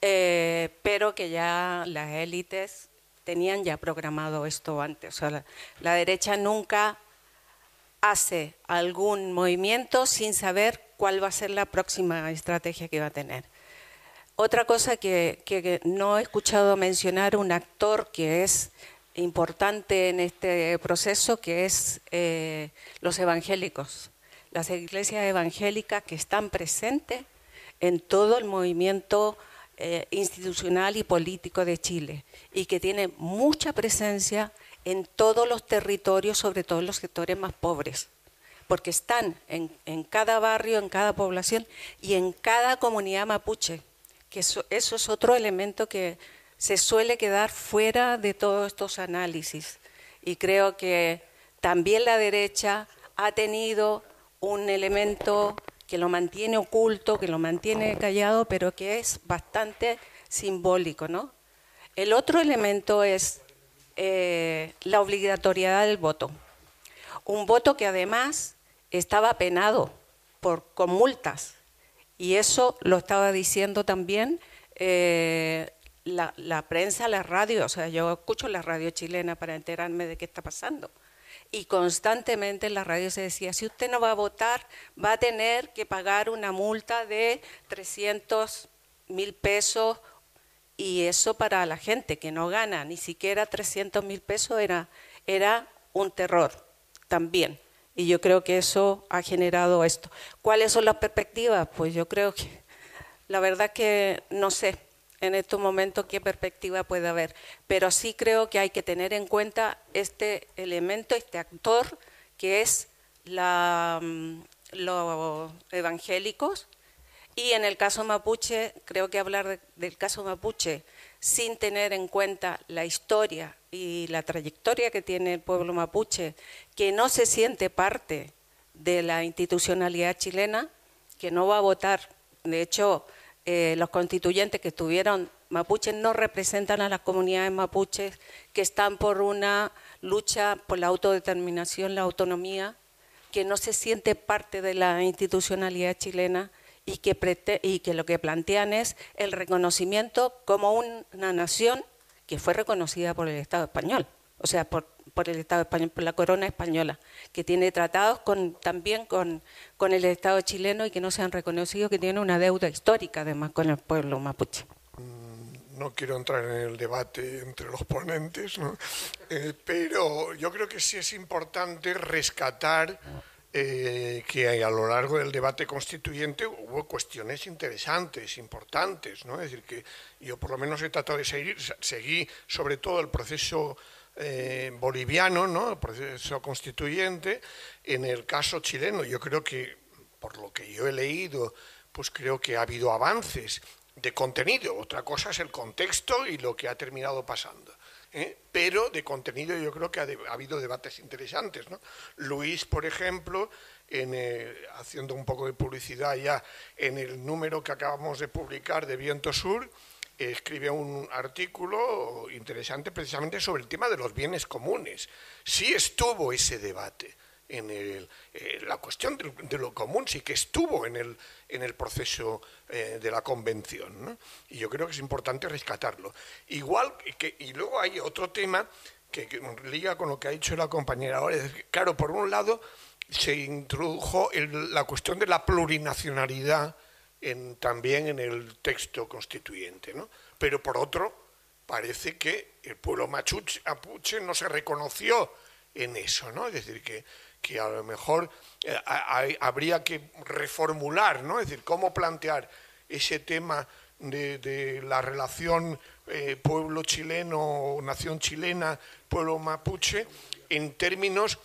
pero que ya las élites tenían ya programado esto antes. la derecha nunca hace algún movimiento sin saber cuál va a ser la próxima estrategia que va a tener. Otra cosa que, no he escuchado mencionar un actor que es importante en este proceso, que es eh, los evangélicos, las iglesias evangélicas que están presentes en todo el movimiento eh, institucional y político de Chile y que tienen mucha presencia en todos los territorios, sobre todo en los sectores más pobres porque están en, cada barrio, en cada población y en cada comunidad mapuche, que eso, es otro elemento que se suele quedar fuera de todos estos análisis. Y creo que también la derecha ha tenido un elemento que lo mantiene oculto, que lo mantiene callado, pero que es bastante simbólico. ¿no? El otro elemento es eh, la obligatoriedad del voto. Un voto que además estaba penado por, con multas. Y eso lo estaba diciendo también eh, la, la prensa, la radio, o sea, yo escucho la radio chilena para enterarme de qué está pasando. Y constantemente en la radio se decía, si usted no va a votar, va a tener que pagar una multa de 300 mil pesos y eso para la gente que no gana ni siquiera 300 mil pesos era, era un terror también. Y yo creo que eso ha generado esto. ¿Cuáles son las perspectivas? Pues yo creo que la verdad que no sé en estos momentos qué perspectiva puede haber, pero sí creo que hay que tener en cuenta este elemento, este actor que es la, mm, los evangélicos y en el caso mapuche, creo que hablar del caso mapuche sin tener en cuenta la historia y la trayectoria que tiene el pueblo mapuche, que no se siente parte de la institucionalidad chilena, que no va a votar. De hecho, eh, los constituyentes que estuvieron mapuches no representan a las comunidades mapuches que están por una lucha por la autodeterminación, la autonomía, que no se siente parte de la institucionalidad chilena y que, y que lo que plantean es el reconocimiento como una nación que fue reconocida por el Estado español, o sea, por, por el Estado español, por la corona española, que tiene tratados con, también con, el Estado chileno y que no se han reconocido, que tiene una deuda histórica además con el pueblo mapuche. Mm, no quiero entrar en el debate entre los ponentes, eh, pero yo creo que sí es importante rescatar eh, que a lo largo del debate constituyente hubo cuestiones interesantes, importantes, ¿no? Es decir, que yo por lo menos he tratado de seguir, seguí sobre todo el proceso eh, boliviano, ¿no? El proceso constituyente. En el caso chileno, yo creo que, por lo que yo he leído, pues creo que ha habido avances de contenido. Otra cosa es el contexto y lo que ha terminado pasando. ¿Eh? pero de contenido yo creo que ha, habido debates interesantes. Luis, por ejemplo, haciendo un poco de publicidad ya en el número que acabamos de publicar de Viento Sur, escribe un artículo interesante precisamente sobre el tema de los bienes comunes. Sí estuvo ese debate en eh, la cuestión de, lo común sí que estuvo en el, en el proceso eh, de la convención. Y yo creo que es importante rescatarlo. Igual que, y luego hay otro tema que, liga con lo que ha dicho la compañera ahora. claro, por un lado se introdujo la cuestión de la plurinacionalidad en, también en el texto constituyente, ¿no? Pero por otro, parece que el pueblo mapuche no se reconoció en eso, ¿no? Es decir, que que a lo mejor eh, habría que reformular, ¿no? Es decir, cómo plantear ese tema de, la relación eh, pueblo chileno, nación chilena, pueblo mapuche, en términos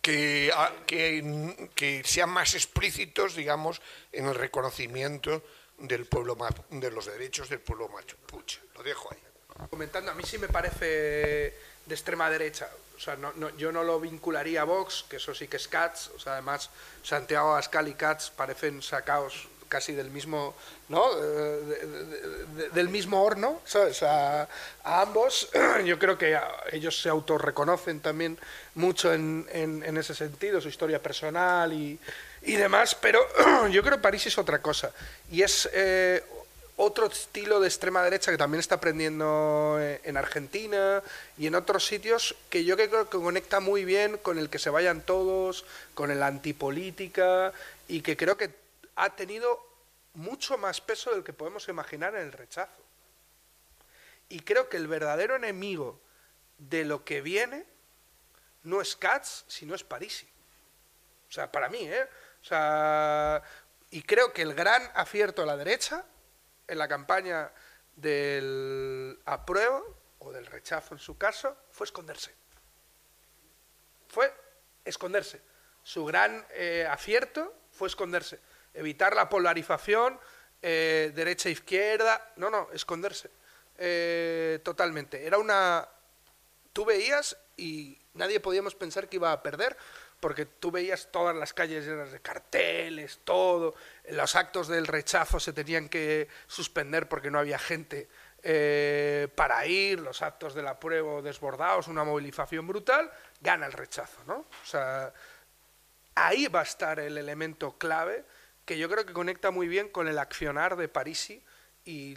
que, que, sean más explícitos, digamos, en el reconocimiento del pueblo de los derechos del pueblo mapuche. Lo dejo ahí. Comentando, a mí sí me parece de extrema derecha. O sea, no, yo no lo vincularía a Vox, que eso sí que es Cats. O sea, además, Santiago Ascal y Cats parecen sacados casi del mismo, ¿no? Eh, del mismo horno, ¿sabes? A, ambos, yo creo que ellos se autorreconocen también mucho en, en, ese sentido, su historia personal y, y demás, pero yo creo que París es otra cosa. Y es eh, otro estilo de extrema derecha que también está aprendiendo eh, en Argentina y en otros sitios que yo creo que conecta muy bien con el que se vayan todos, con el antipolítica y que creo que ha tenido mucho más peso del que podemos imaginar en el rechazo. Y creo que el verdadero enemigo de lo que viene no es Katz, sino es Parisi. O sea, para mí, ¿eh? O sea, y creo que el gran acierto a la derecha en la campaña del apruebo o del rechazo en su caso fue esconderse. Fue esconderse. Su gran eh, acierto fue esconderse. Evitar la polarización eh, derecha-izquierda. No, no, esconderse. Eh, totalmente. Era una... Tú veías y nadie podíamos pensar que iba a perder porque tú veías todas las calles llenas de carteles, todo, los actos del rechazo se tenían que suspender porque no había gente eh, para ir, los actos del apruebo desbordados, una movilización brutal, gana el rechazo, ¿no? O sea, ahí va a estar el elemento clave que yo creo que conecta muy bien con el accionar de Parisi y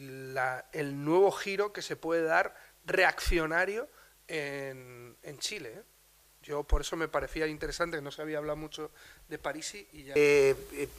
el nuevo giro que se puede dar reaccionario en, Chile. ¿eh? Yo por eso me parecía interesante, no se había hablado mucho de París y ya... Eh, eh,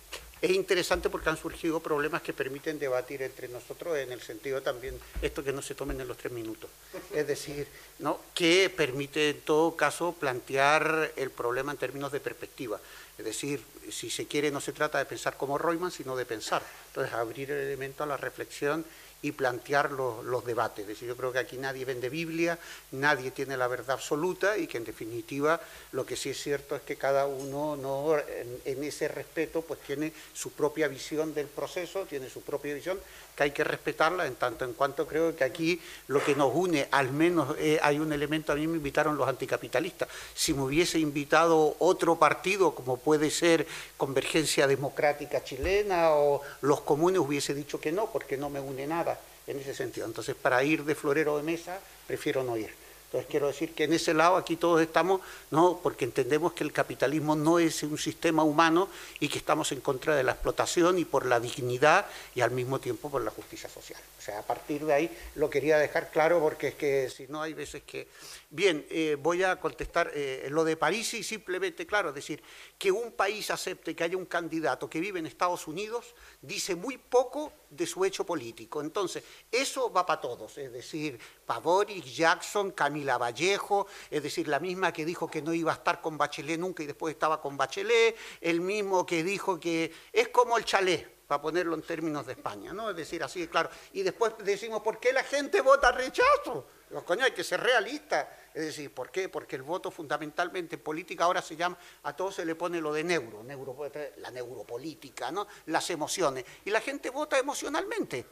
es interesante porque han surgido problemas que permiten debatir entre nosotros en el sentido también, esto que no se tomen en los tres minutos. Es decir, ¿no? que permite en todo caso plantear el problema en términos de perspectiva. Es decir, si se quiere no se trata de pensar como Reumann, sino de pensar. Entonces, abrir el elemento a la reflexión y plantear los, debates. Es decir, yo creo que aquí nadie vende Biblia, nadie tiene la verdad absoluta y que en definitiva lo que sí es cierto es que cada uno no, en, ese respeto pues tiene su propia visión del proceso, tiene su propia visión, que hay que respetarla en tanto en cuanto creo que aquí lo que nos une, al menos eh, hay un elemento, a mí me invitaron los anticapitalistas, si me hubiese invitado otro partido como puede ser Convergencia Democrática Chilena o los comunes hubiese dicho que no, porque no me une nada en ese sentido. Entonces, para ir de florero de mesa, prefiero no ir. Entonces quiero decir que en ese lado aquí todos estamos, no, porque entendemos que el capitalismo no es un sistema humano y que estamos en contra de la explotación y por la dignidad y al mismo tiempo por la justicia social. A partir de ahí lo quería dejar claro porque es que si no hay veces que... Bien, eh, voy a contestar eh, lo de París y simplemente, claro, es decir, que un país acepte que haya un candidato que vive en Estados Unidos dice muy poco de su hecho político. Entonces, eso va para todos, es decir, para Boris, Jackson, Camila Vallejo, es decir, la misma que dijo que no iba a estar con Bachelet nunca y después estaba con Bachelet, el mismo que dijo que es como el chalet, para ponerlo en términos de España, ¿no? Es decir, así, claro. Y después decimos, ¿por qué la gente vota rechazo? Los coño, hay que ser realista. Es decir, ¿por qué? Porque el voto fundamentalmente en política ahora se llama, a todos se le pone lo de neuro, neuro la neuropolítica, ¿no? Las emociones. Y la gente vota emocionalmente.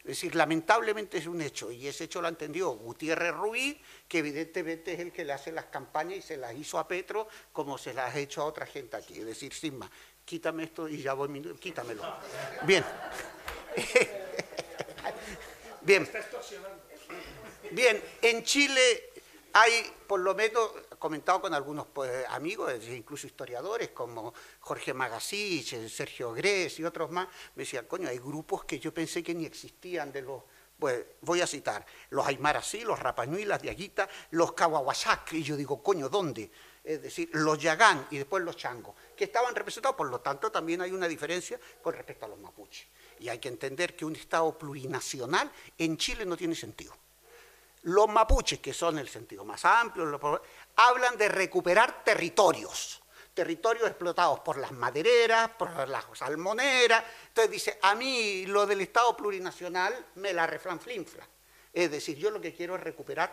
Es decir, lamentablemente es un hecho, y ese hecho lo entendió Gutiérrez Ruiz, que evidentemente es el que le hace las campañas y se las hizo a Petro como se las ha hecho a otra gente aquí. Es decir, sin más, quítame esto y ya voy, quítamelo. Bien. Bien. Bien, en Chile hay, por lo menos, comentado con algunos pues, amigos, incluso historiadores como Jorge Magasich, Sergio Gres y otros más, me decían, coño, hay grupos que yo pensé que ni existían de los... Pues voy a citar, los Aymara sí, los Rapanui, las Diaguita, los Kawawasak, y yo digo, coño, ¿dónde? Es decir, los Yagán y después los Changos, que estaban representados, por lo tanto también hay una diferencia con respecto a los mapuches. Y hay que entender que un Estado plurinacional en Chile no tiene sentido. Los mapuches, que son el sentido más amplio, hablan de recuperar territorios, territorios explotados por las madereras, por las salmoneras. Entonces dice, a mí lo del Estado plurinacional me la reflanflinfla. Es decir, yo lo que quiero es recuperar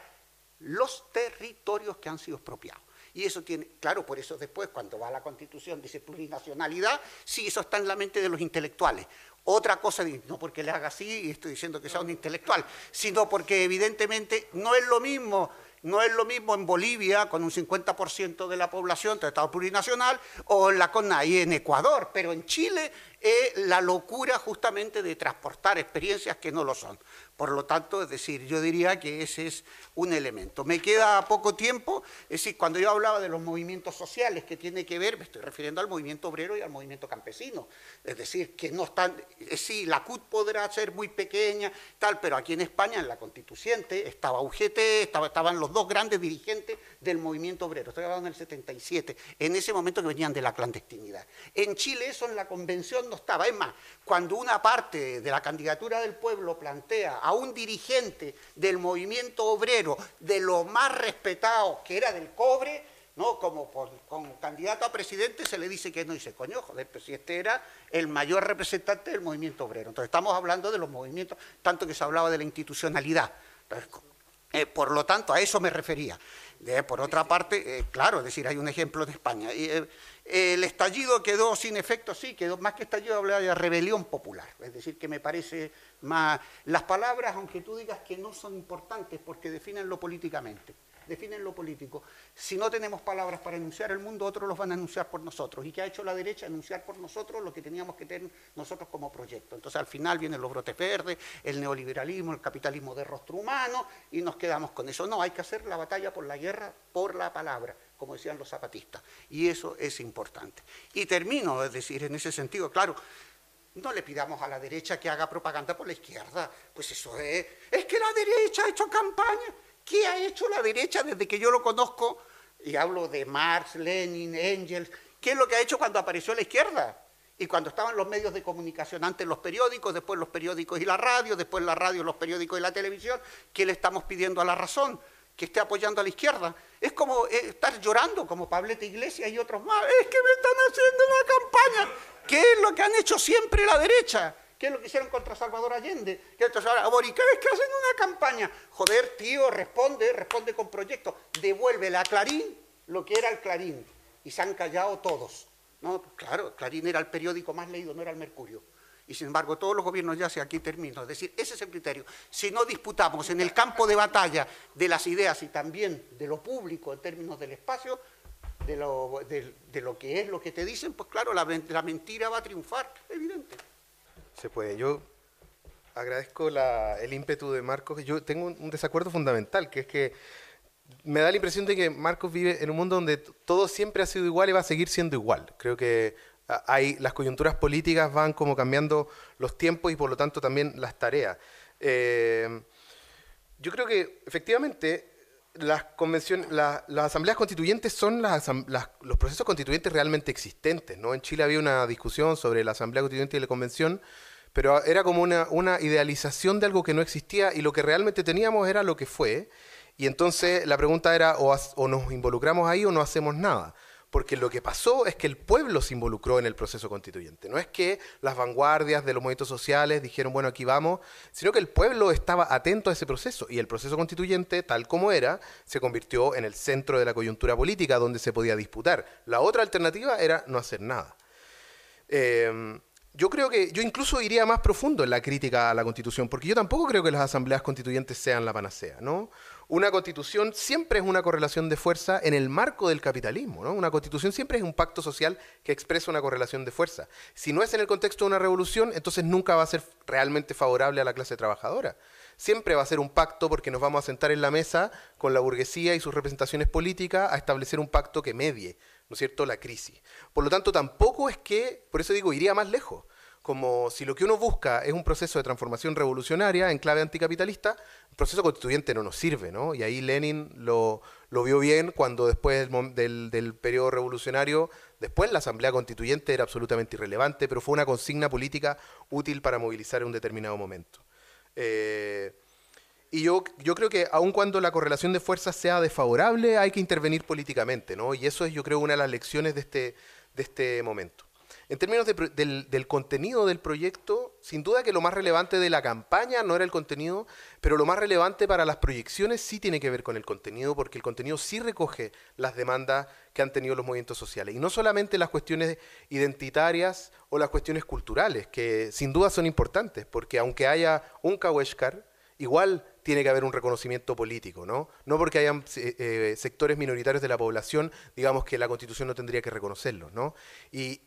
los territorios que han sido expropiados. Y eso tiene, claro, por eso después cuando va a la Constitución dice plurinacionalidad, sí, eso está en la mente de los intelectuales. Otra cosa, no porque le haga así y estoy diciendo que sea un intelectual, sino porque evidentemente no es lo mismo no es lo mismo en Bolivia, con un 50% de la población de Estado plurinacional, o en la CONAI en Ecuador, pero en Chile es la locura justamente de transportar experiencias que no lo son. Por lo tanto, es decir, yo diría que ese es un elemento. Me queda poco tiempo, es decir, cuando yo hablaba de los movimientos sociales que tiene que ver, me estoy refiriendo al movimiento obrero y al movimiento campesino. Es decir, que no están, sí, la CUT podrá ser muy pequeña, tal, pero aquí en España, en la constituyente, estaba UGT, estaban los dos grandes dirigentes del movimiento obrero, estoy hablando en el 77, en ese momento que venían de la clandestinidad. En Chile eso en la convención no estaba. Es más, cuando una parte de la candidatura del pueblo plantea a un dirigente del movimiento obrero de lo más respetado que era del cobre, ¿no? Como con candidato a presidente se le dice que no, dice, coño, joder, si este era el mayor representante del movimiento obrero. Entonces estamos hablando de los movimientos, tanto que se hablaba de la institucionalidad. Eh, por lo tanto, a eso me refería. por otra parte, eh, claro, es decir, hay un ejemplo de España. El estallido quedó sin efecto, sí, quedó más que estallido, hablaba de rebelión popular. Es decir, que me parece más... Las palabras, aunque tú digas que no son importantes porque definen lo políticamente, definen lo político. Si no tenemos palabras para enunciar el mundo, otros los van a anunciar por nosotros. ¿Y qué ha hecho la derecha? Anunciar por nosotros lo que teníamos que tener nosotros como proyecto. Entonces, al final vienen los brotes verdes, el neoliberalismo, el capitalismo de rostro humano, y nos quedamos con eso. No, hay que hacer la batalla por la guerra, por la palabra como decían los zapatistas. Y eso es importante. Y termino, es decir, en ese sentido, claro, No le pidamos a la derecha que haga propaganda por la izquierda. Pues eso es. Es que la derecha ha hecho campaña. ¿Qué ha hecho la derecha desde que yo lo conozco? Y hablo de Marx, Lenin, Engels. ¿Qué es lo que ha hecho cuando apareció la izquierda? Y cuando estaban los medios de comunicación, antes los periódicos, después los periódicos y la radio, después la radio, los periódicos y la televisión, ¿qué le estamos pidiendo a la razón? Que esté apoyando a la izquierda. Es como eh, estar llorando, como Pablete Iglesias y otros más. Es que me están haciendo una campaña. ¿Qué es lo que han hecho siempre la derecha? ¿Qué es lo que hicieron contra Salvador Allende? ¿Qué es ahora, cada vez que hacen una campaña? Joder, tío, responde, responde con proyectos. Devuélvele a Clarín lo que era el Clarín. Y se han callado todos. No, claro, Clarín era el periódico más leído, no era el Mercurio. Y sin embargo, todos los gobiernos ya se aquí termino. Es decir, ese es el criterio. Si no disputamos en el campo de batalla de las ideas y también de lo público en términos del espacio, de lo, de, lo que es lo que te dicen, pues claro, la, la, mentira va a triunfar, evidente. Se puede. Yo agradezco el ímpetu de Marcos. Yo tengo un desacuerdo fundamental, que es que me da la impresión de que Marcos vive en un mundo donde todo siempre ha sido igual y va a seguir siendo igual. Creo que hay, las coyunturas políticas van como cambiando los tiempos y por lo tanto también las tareas. Eh, yo creo que efectivamente las, convenciones, las asambleas constituyentes son los procesos constituyentes realmente existentes. ¿no? En Chile había una discusión sobre la asamblea constituyente y la convención, pero era como una idealización de algo que no existía y lo que realmente teníamos era lo que fue. Y entonces la pregunta era, o, nos involucramos ahí o no hacemos nada. Porque lo que pasó es que el pueblo se involucró en el proceso constituyente. No es que las vanguardias de los movimientos sociales dijeron, bueno, aquí vamos, sino que el pueblo estaba atento a ese proceso. Y el proceso constituyente, tal como era, se convirtió en el centro de la coyuntura política donde se podía disputar. La otra alternativa era no hacer nada. Eh, yo creo que yo incluso iría más profundo en la crítica a la Constitución, porque yo tampoco creo que las asambleas constituyentes sean la panacea, ¿no? Una constitución siempre es una correlación de fuerza en el marco del capitalismo, ¿no? Una constitución siempre es un pacto social que expresa una correlación de fuerza. Si no es en el contexto de una revolución, entonces nunca va a ser realmente favorable a la clase trabajadora. Siempre va a ser un pacto porque nos vamos a sentar en la mesa con la burguesía y sus representaciones políticas a establecer un pacto que medie, ¿no es cierto?, la crisis. Por lo tanto, tampoco es que, por eso digo, iría más lejos como si lo que uno busca es un proceso de transformación revolucionaria en clave anticapitalista, el proceso constituyente no nos sirve, ¿no? Y ahí Lenin lo, vio bien cuando después del, del, periodo revolucionario, después la asamblea constituyente era absolutamente irrelevante, pero fue una consigna política útil para movilizar en un determinado momento. Eh, y yo, creo que aun cuando la correlación de fuerzas sea desfavorable, hay que intervenir políticamente, ¿no? Y eso es, yo creo, una de las lecciones de este, de este momento. En términos del, contenido del proyecto, sin duda que lo más relevante de la campaña no era el contenido, pero lo más relevante para las proyecciones sí tiene que ver con el contenido, porque el contenido sí recoge las demandas que han tenido los movimientos sociales. Y no solamente las cuestiones identitarias o las cuestiones culturales, que sin duda son importantes, porque aunque haya un Kaweshkar, igual tiene que haber un reconocimiento político, ¿no? No porque hayan eh, eh, sectores minoritarios de la población, digamos que la Constitución no tendría que reconocerlos, ¿no? Y,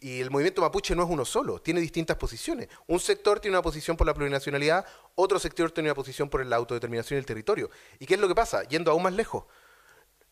el movimiento mapuche no es uno solo, tiene distintas posiciones. Un sector tiene una posición por la plurinacionalidad, otro sector tiene una posición por la autodeterminación del territorio. ¿Y qué es lo que pasa? Yendo aún más lejos.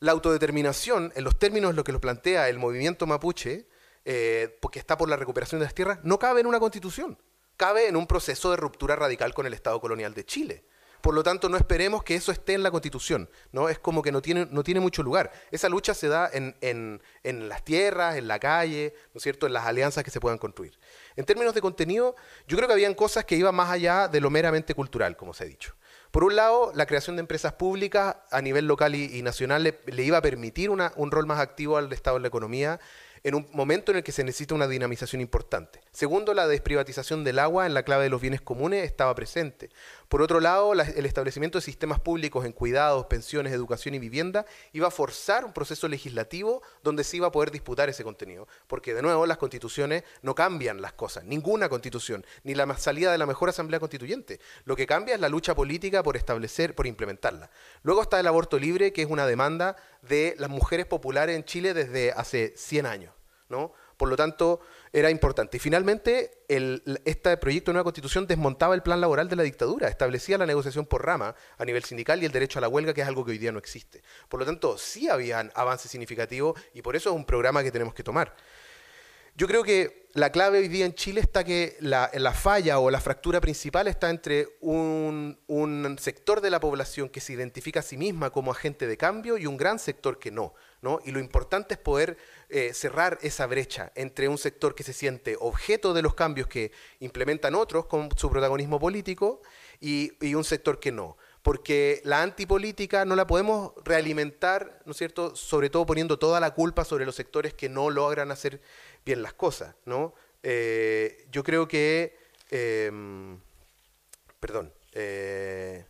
La autodeterminación, en los términos de lo que lo plantea el movimiento mapuche, eh, porque está por la recuperación de las tierras, no cabe en una constitución, cabe en un proceso de ruptura radical con el Estado colonial de Chile. Por lo tanto, no esperemos que eso esté en la Constitución, ¿no? Es como que no tiene, mucho lugar. Esa lucha se da en, las tierras, en la calle, ¿no es cierto?, en las alianzas que se puedan construir. En términos de contenido, yo creo que habían cosas que iban más allá de lo meramente cultural, como se ha dicho. Por un lado, la creación de empresas públicas a nivel local y, nacional le, iba a permitir un rol más activo al Estado en la economía en un momento en el que se necesita una dinamización importante. Segundo, la desprivatización del agua en la clave de los bienes comunes estaba presente. Por otro lado, el establecimiento de sistemas públicos en cuidados, pensiones, educación y vivienda iba a forzar un proceso legislativo donde se iba a poder disputar ese contenido. Porque, de nuevo, las constituciones no cambian las cosas, ninguna constitución, ni la salida de la mejor asamblea constituyente. Lo que cambia es la lucha política por establecer, por implementarla. Luego está el aborto libre, que es una demanda de las mujeres populares en Chile desde hace 100 años. ¿no? Por lo tanto, era importante. Y finalmente, este proyecto de nueva constitución desmontaba el plan laboral de la dictadura, establecía la negociación por rama a nivel sindical y el derecho a la huelga, que es algo que hoy día no existe. Por lo tanto, sí habían avances significativos y por eso es un programa que tenemos que tomar. Yo creo que la clave hoy día en Chile está que la, la falla o la fractura principal está entre un, un, sector de la población que se identifica a sí misma como agente de cambio y un gran sector que no. ¿no? Y lo importante es poder eh, cerrar esa brecha entre un sector que se siente objeto de los cambios que implementan otros con su protagonismo político y, un sector que no porque la antipolítica no la podemos realimentar, ¿no es cierto?, sobre todo poniendo toda la culpa sobre los sectores que no logran hacer bien las cosas, ¿no? Eh, yo creo que, em, perdón, eh,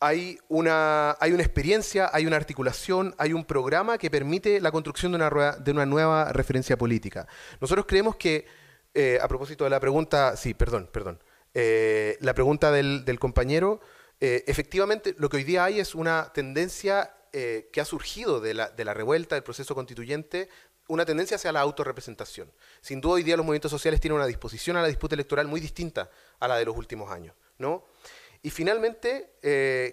hay una, hay una experiencia, hay una articulación, hay un programa que permite la construcción de una, de una nueva referencia política. Nosotros creemos que, eh, a propósito de la pregunta, sí, perdón, perdón, eh, la pregunta del, compañero, eh, efectivamente lo que hoy día hay es una tendencia eh, que ha surgido de la, de la revuelta, del proceso constituyente, una tendencia hacia la autorrepresentación. Sin duda hoy día los movimientos sociales tienen una disposición a la disputa electoral muy distinta a la de los últimos años. ¿no? Y finalmente,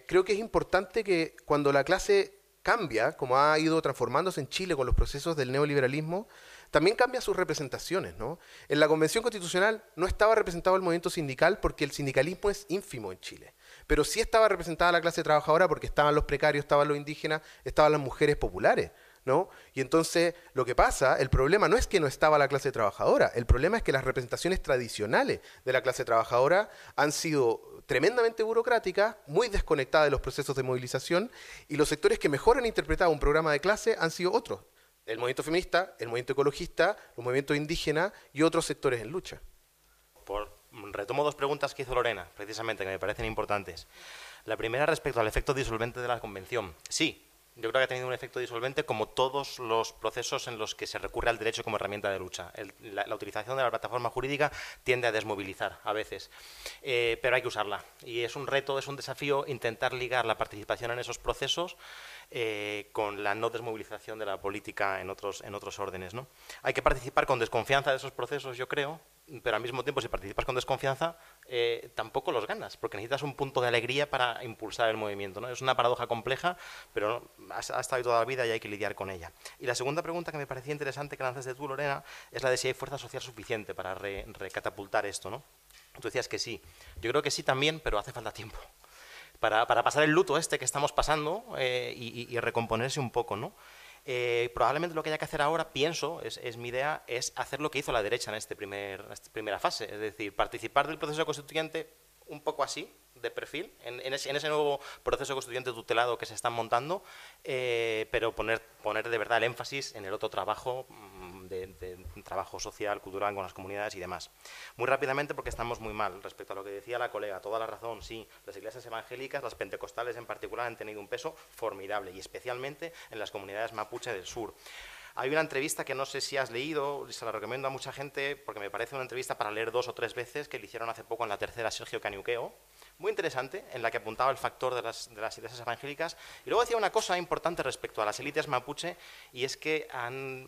creo que es importante que cuando la clase cambia, como ha ido transformándose en Chile con los procesos del neoliberalismo, también cambia sus representaciones. ¿no? En la Convención Constitucional no estaba representado el movimiento sindical porque el sindicalismo es ínfimo en Chile, pero sí estaba representada la clase trabajadora porque estaban los precarios, estaban los indígenas, estaban las mujeres populares. ¿No? Y entonces lo que pasa, el problema no es que no estaba la clase trabajadora, el problema es que las representaciones tradicionales de la clase trabajadora han sido tremendamente burocráticas, muy desconectadas de los procesos de movilización, y los sectores que mejor han interpretado un programa de clase han sido otros, el movimiento feminista, el movimiento ecologista, los movimientos indígenas y otros sectores en lucha. Por, retomo dos preguntas que hizo Lorena, precisamente, que me parecen importantes. La primera respecto al efecto disolvente de la convención. Sí, yo creo que ha tenido un efecto disolvente como todos los procesos en los que se recurre al derecho como herramienta de lucha. la, utilización de la plataforma jurídica tiende a desmovilizar a veces, eh, pero hay que usarla. Y es un reto, es un desafío intentar ligar la participación en esos procesos eh, con la no desmovilización de la política en otros, en otros órdenes. ¿no? Hay que participar con desconfianza de esos procesos, yo creo, pero al mismo tiempo, si participas con desconfianza, eh, tampoco los ganas, porque necesitas un punto de alegría para impulsar el movimiento. ¿no? Es una paradoja compleja, pero ha, estado ahí toda la vida y hay que lidiar con ella. Y la segunda pregunta que me parecía interesante que lanzas de tú, Lorena, es la de si hay fuerza social suficiente para recatapultar esto. ¿no? Tú decías que sí. Yo creo que sí también, pero hace falta tiempo para, pasar el luto este que estamos pasando eh, y, recomponerse un poco, ¿no? Eh, probablemente lo que haya que hacer ahora, pienso, es, mi idea, es hacer lo que hizo la derecha en, este primer, esta primera fase, es decir, participar del proceso constituyente un poco así, de perfil, en, ese, nuevo proceso constituyente tutelado que se está montando, eh, pero poner, poner de verdad el énfasis en el otro trabajo de, trabajo social, cultural con las comunidades y demás. Muy rápidamente, porque estamos muy mal respecto a lo que decía la colega, toda la razón, sí, las iglesias evangélicas, las pentecostales en particular, han tenido un peso formidable y especialmente en las comunidades mapuche del sur. Hay una entrevista que no sé si has leído, se la recomiendo a mucha gente porque me parece una entrevista para leer dos o tres veces que le hicieron hace poco en la tercera Sergio Caniuqueo, muy interesante, en la que apuntaba el factor de las, de las iglesias evangélicas. Y luego decía una cosa importante respecto a las élites mapuche, y es que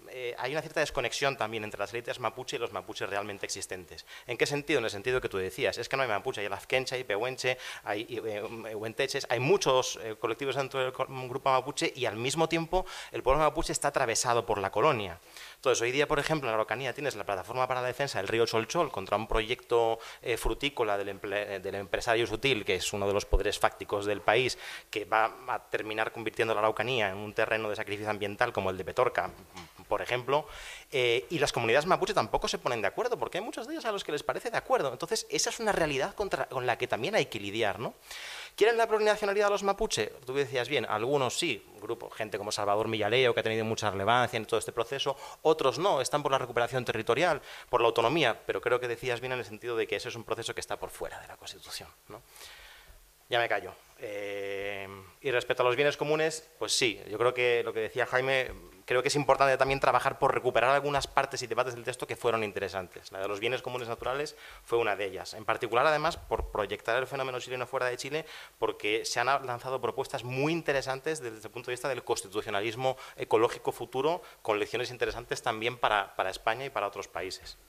eh, hay una cierta desconexión también entre las élites mapuche y los mapuches realmente existentes. ¿En qué sentido? En el sentido que tú decías, es que no hay mapuche, hay el afkencha, hay pehuenche, hay eh, huenteches, hay muchos eh, colectivos dentro del grupo mapuche, y al mismo tiempo el pueblo mapuche está atravesado por la colonia. Entonces, hoy día, por ejemplo, en la Araucanía tienes la plataforma para la defensa del río Cholchol contra un proyecto eh, frutícola del, del, empresario sutil, que es uno de los poderes fácticos del país, que va a terminar convirtiendo la Araucanía en un terreno de sacrificio ambiental como el de Petorca, por ejemplo, eh, y las comunidades mapuche tampoco se ponen de acuerdo, porque hay muchos de ellos a los que les parece de acuerdo. Entonces, esa es una realidad contra, con la que también hay que lidiar, ¿no? ¿Quieren la plurinacionalidad de los mapuche? Tú decías bien, algunos sí, grupo, gente como Salvador Millaleo, que ha tenido mucha relevancia en todo este proceso, otros no, están por la recuperación territorial, por la autonomía, pero creo que decías bien en el sentido de que ese es un proceso que está por fuera de la Constitución. ¿no? Ya me callo. Eh, y respecto a los bienes comunes, pues sí, yo creo que lo que decía Jaime, creo que es importante también trabajar por recuperar algunas partes y debates del texto que fueron interesantes. La de los bienes comunes naturales fue una de ellas. En particular, además, por proyectar el fenómeno chileno fuera de Chile, porque se han lanzado propuestas muy interesantes desde el punto de vista del constitucionalismo ecológico futuro, con lecciones interesantes también para, para España y para otros países.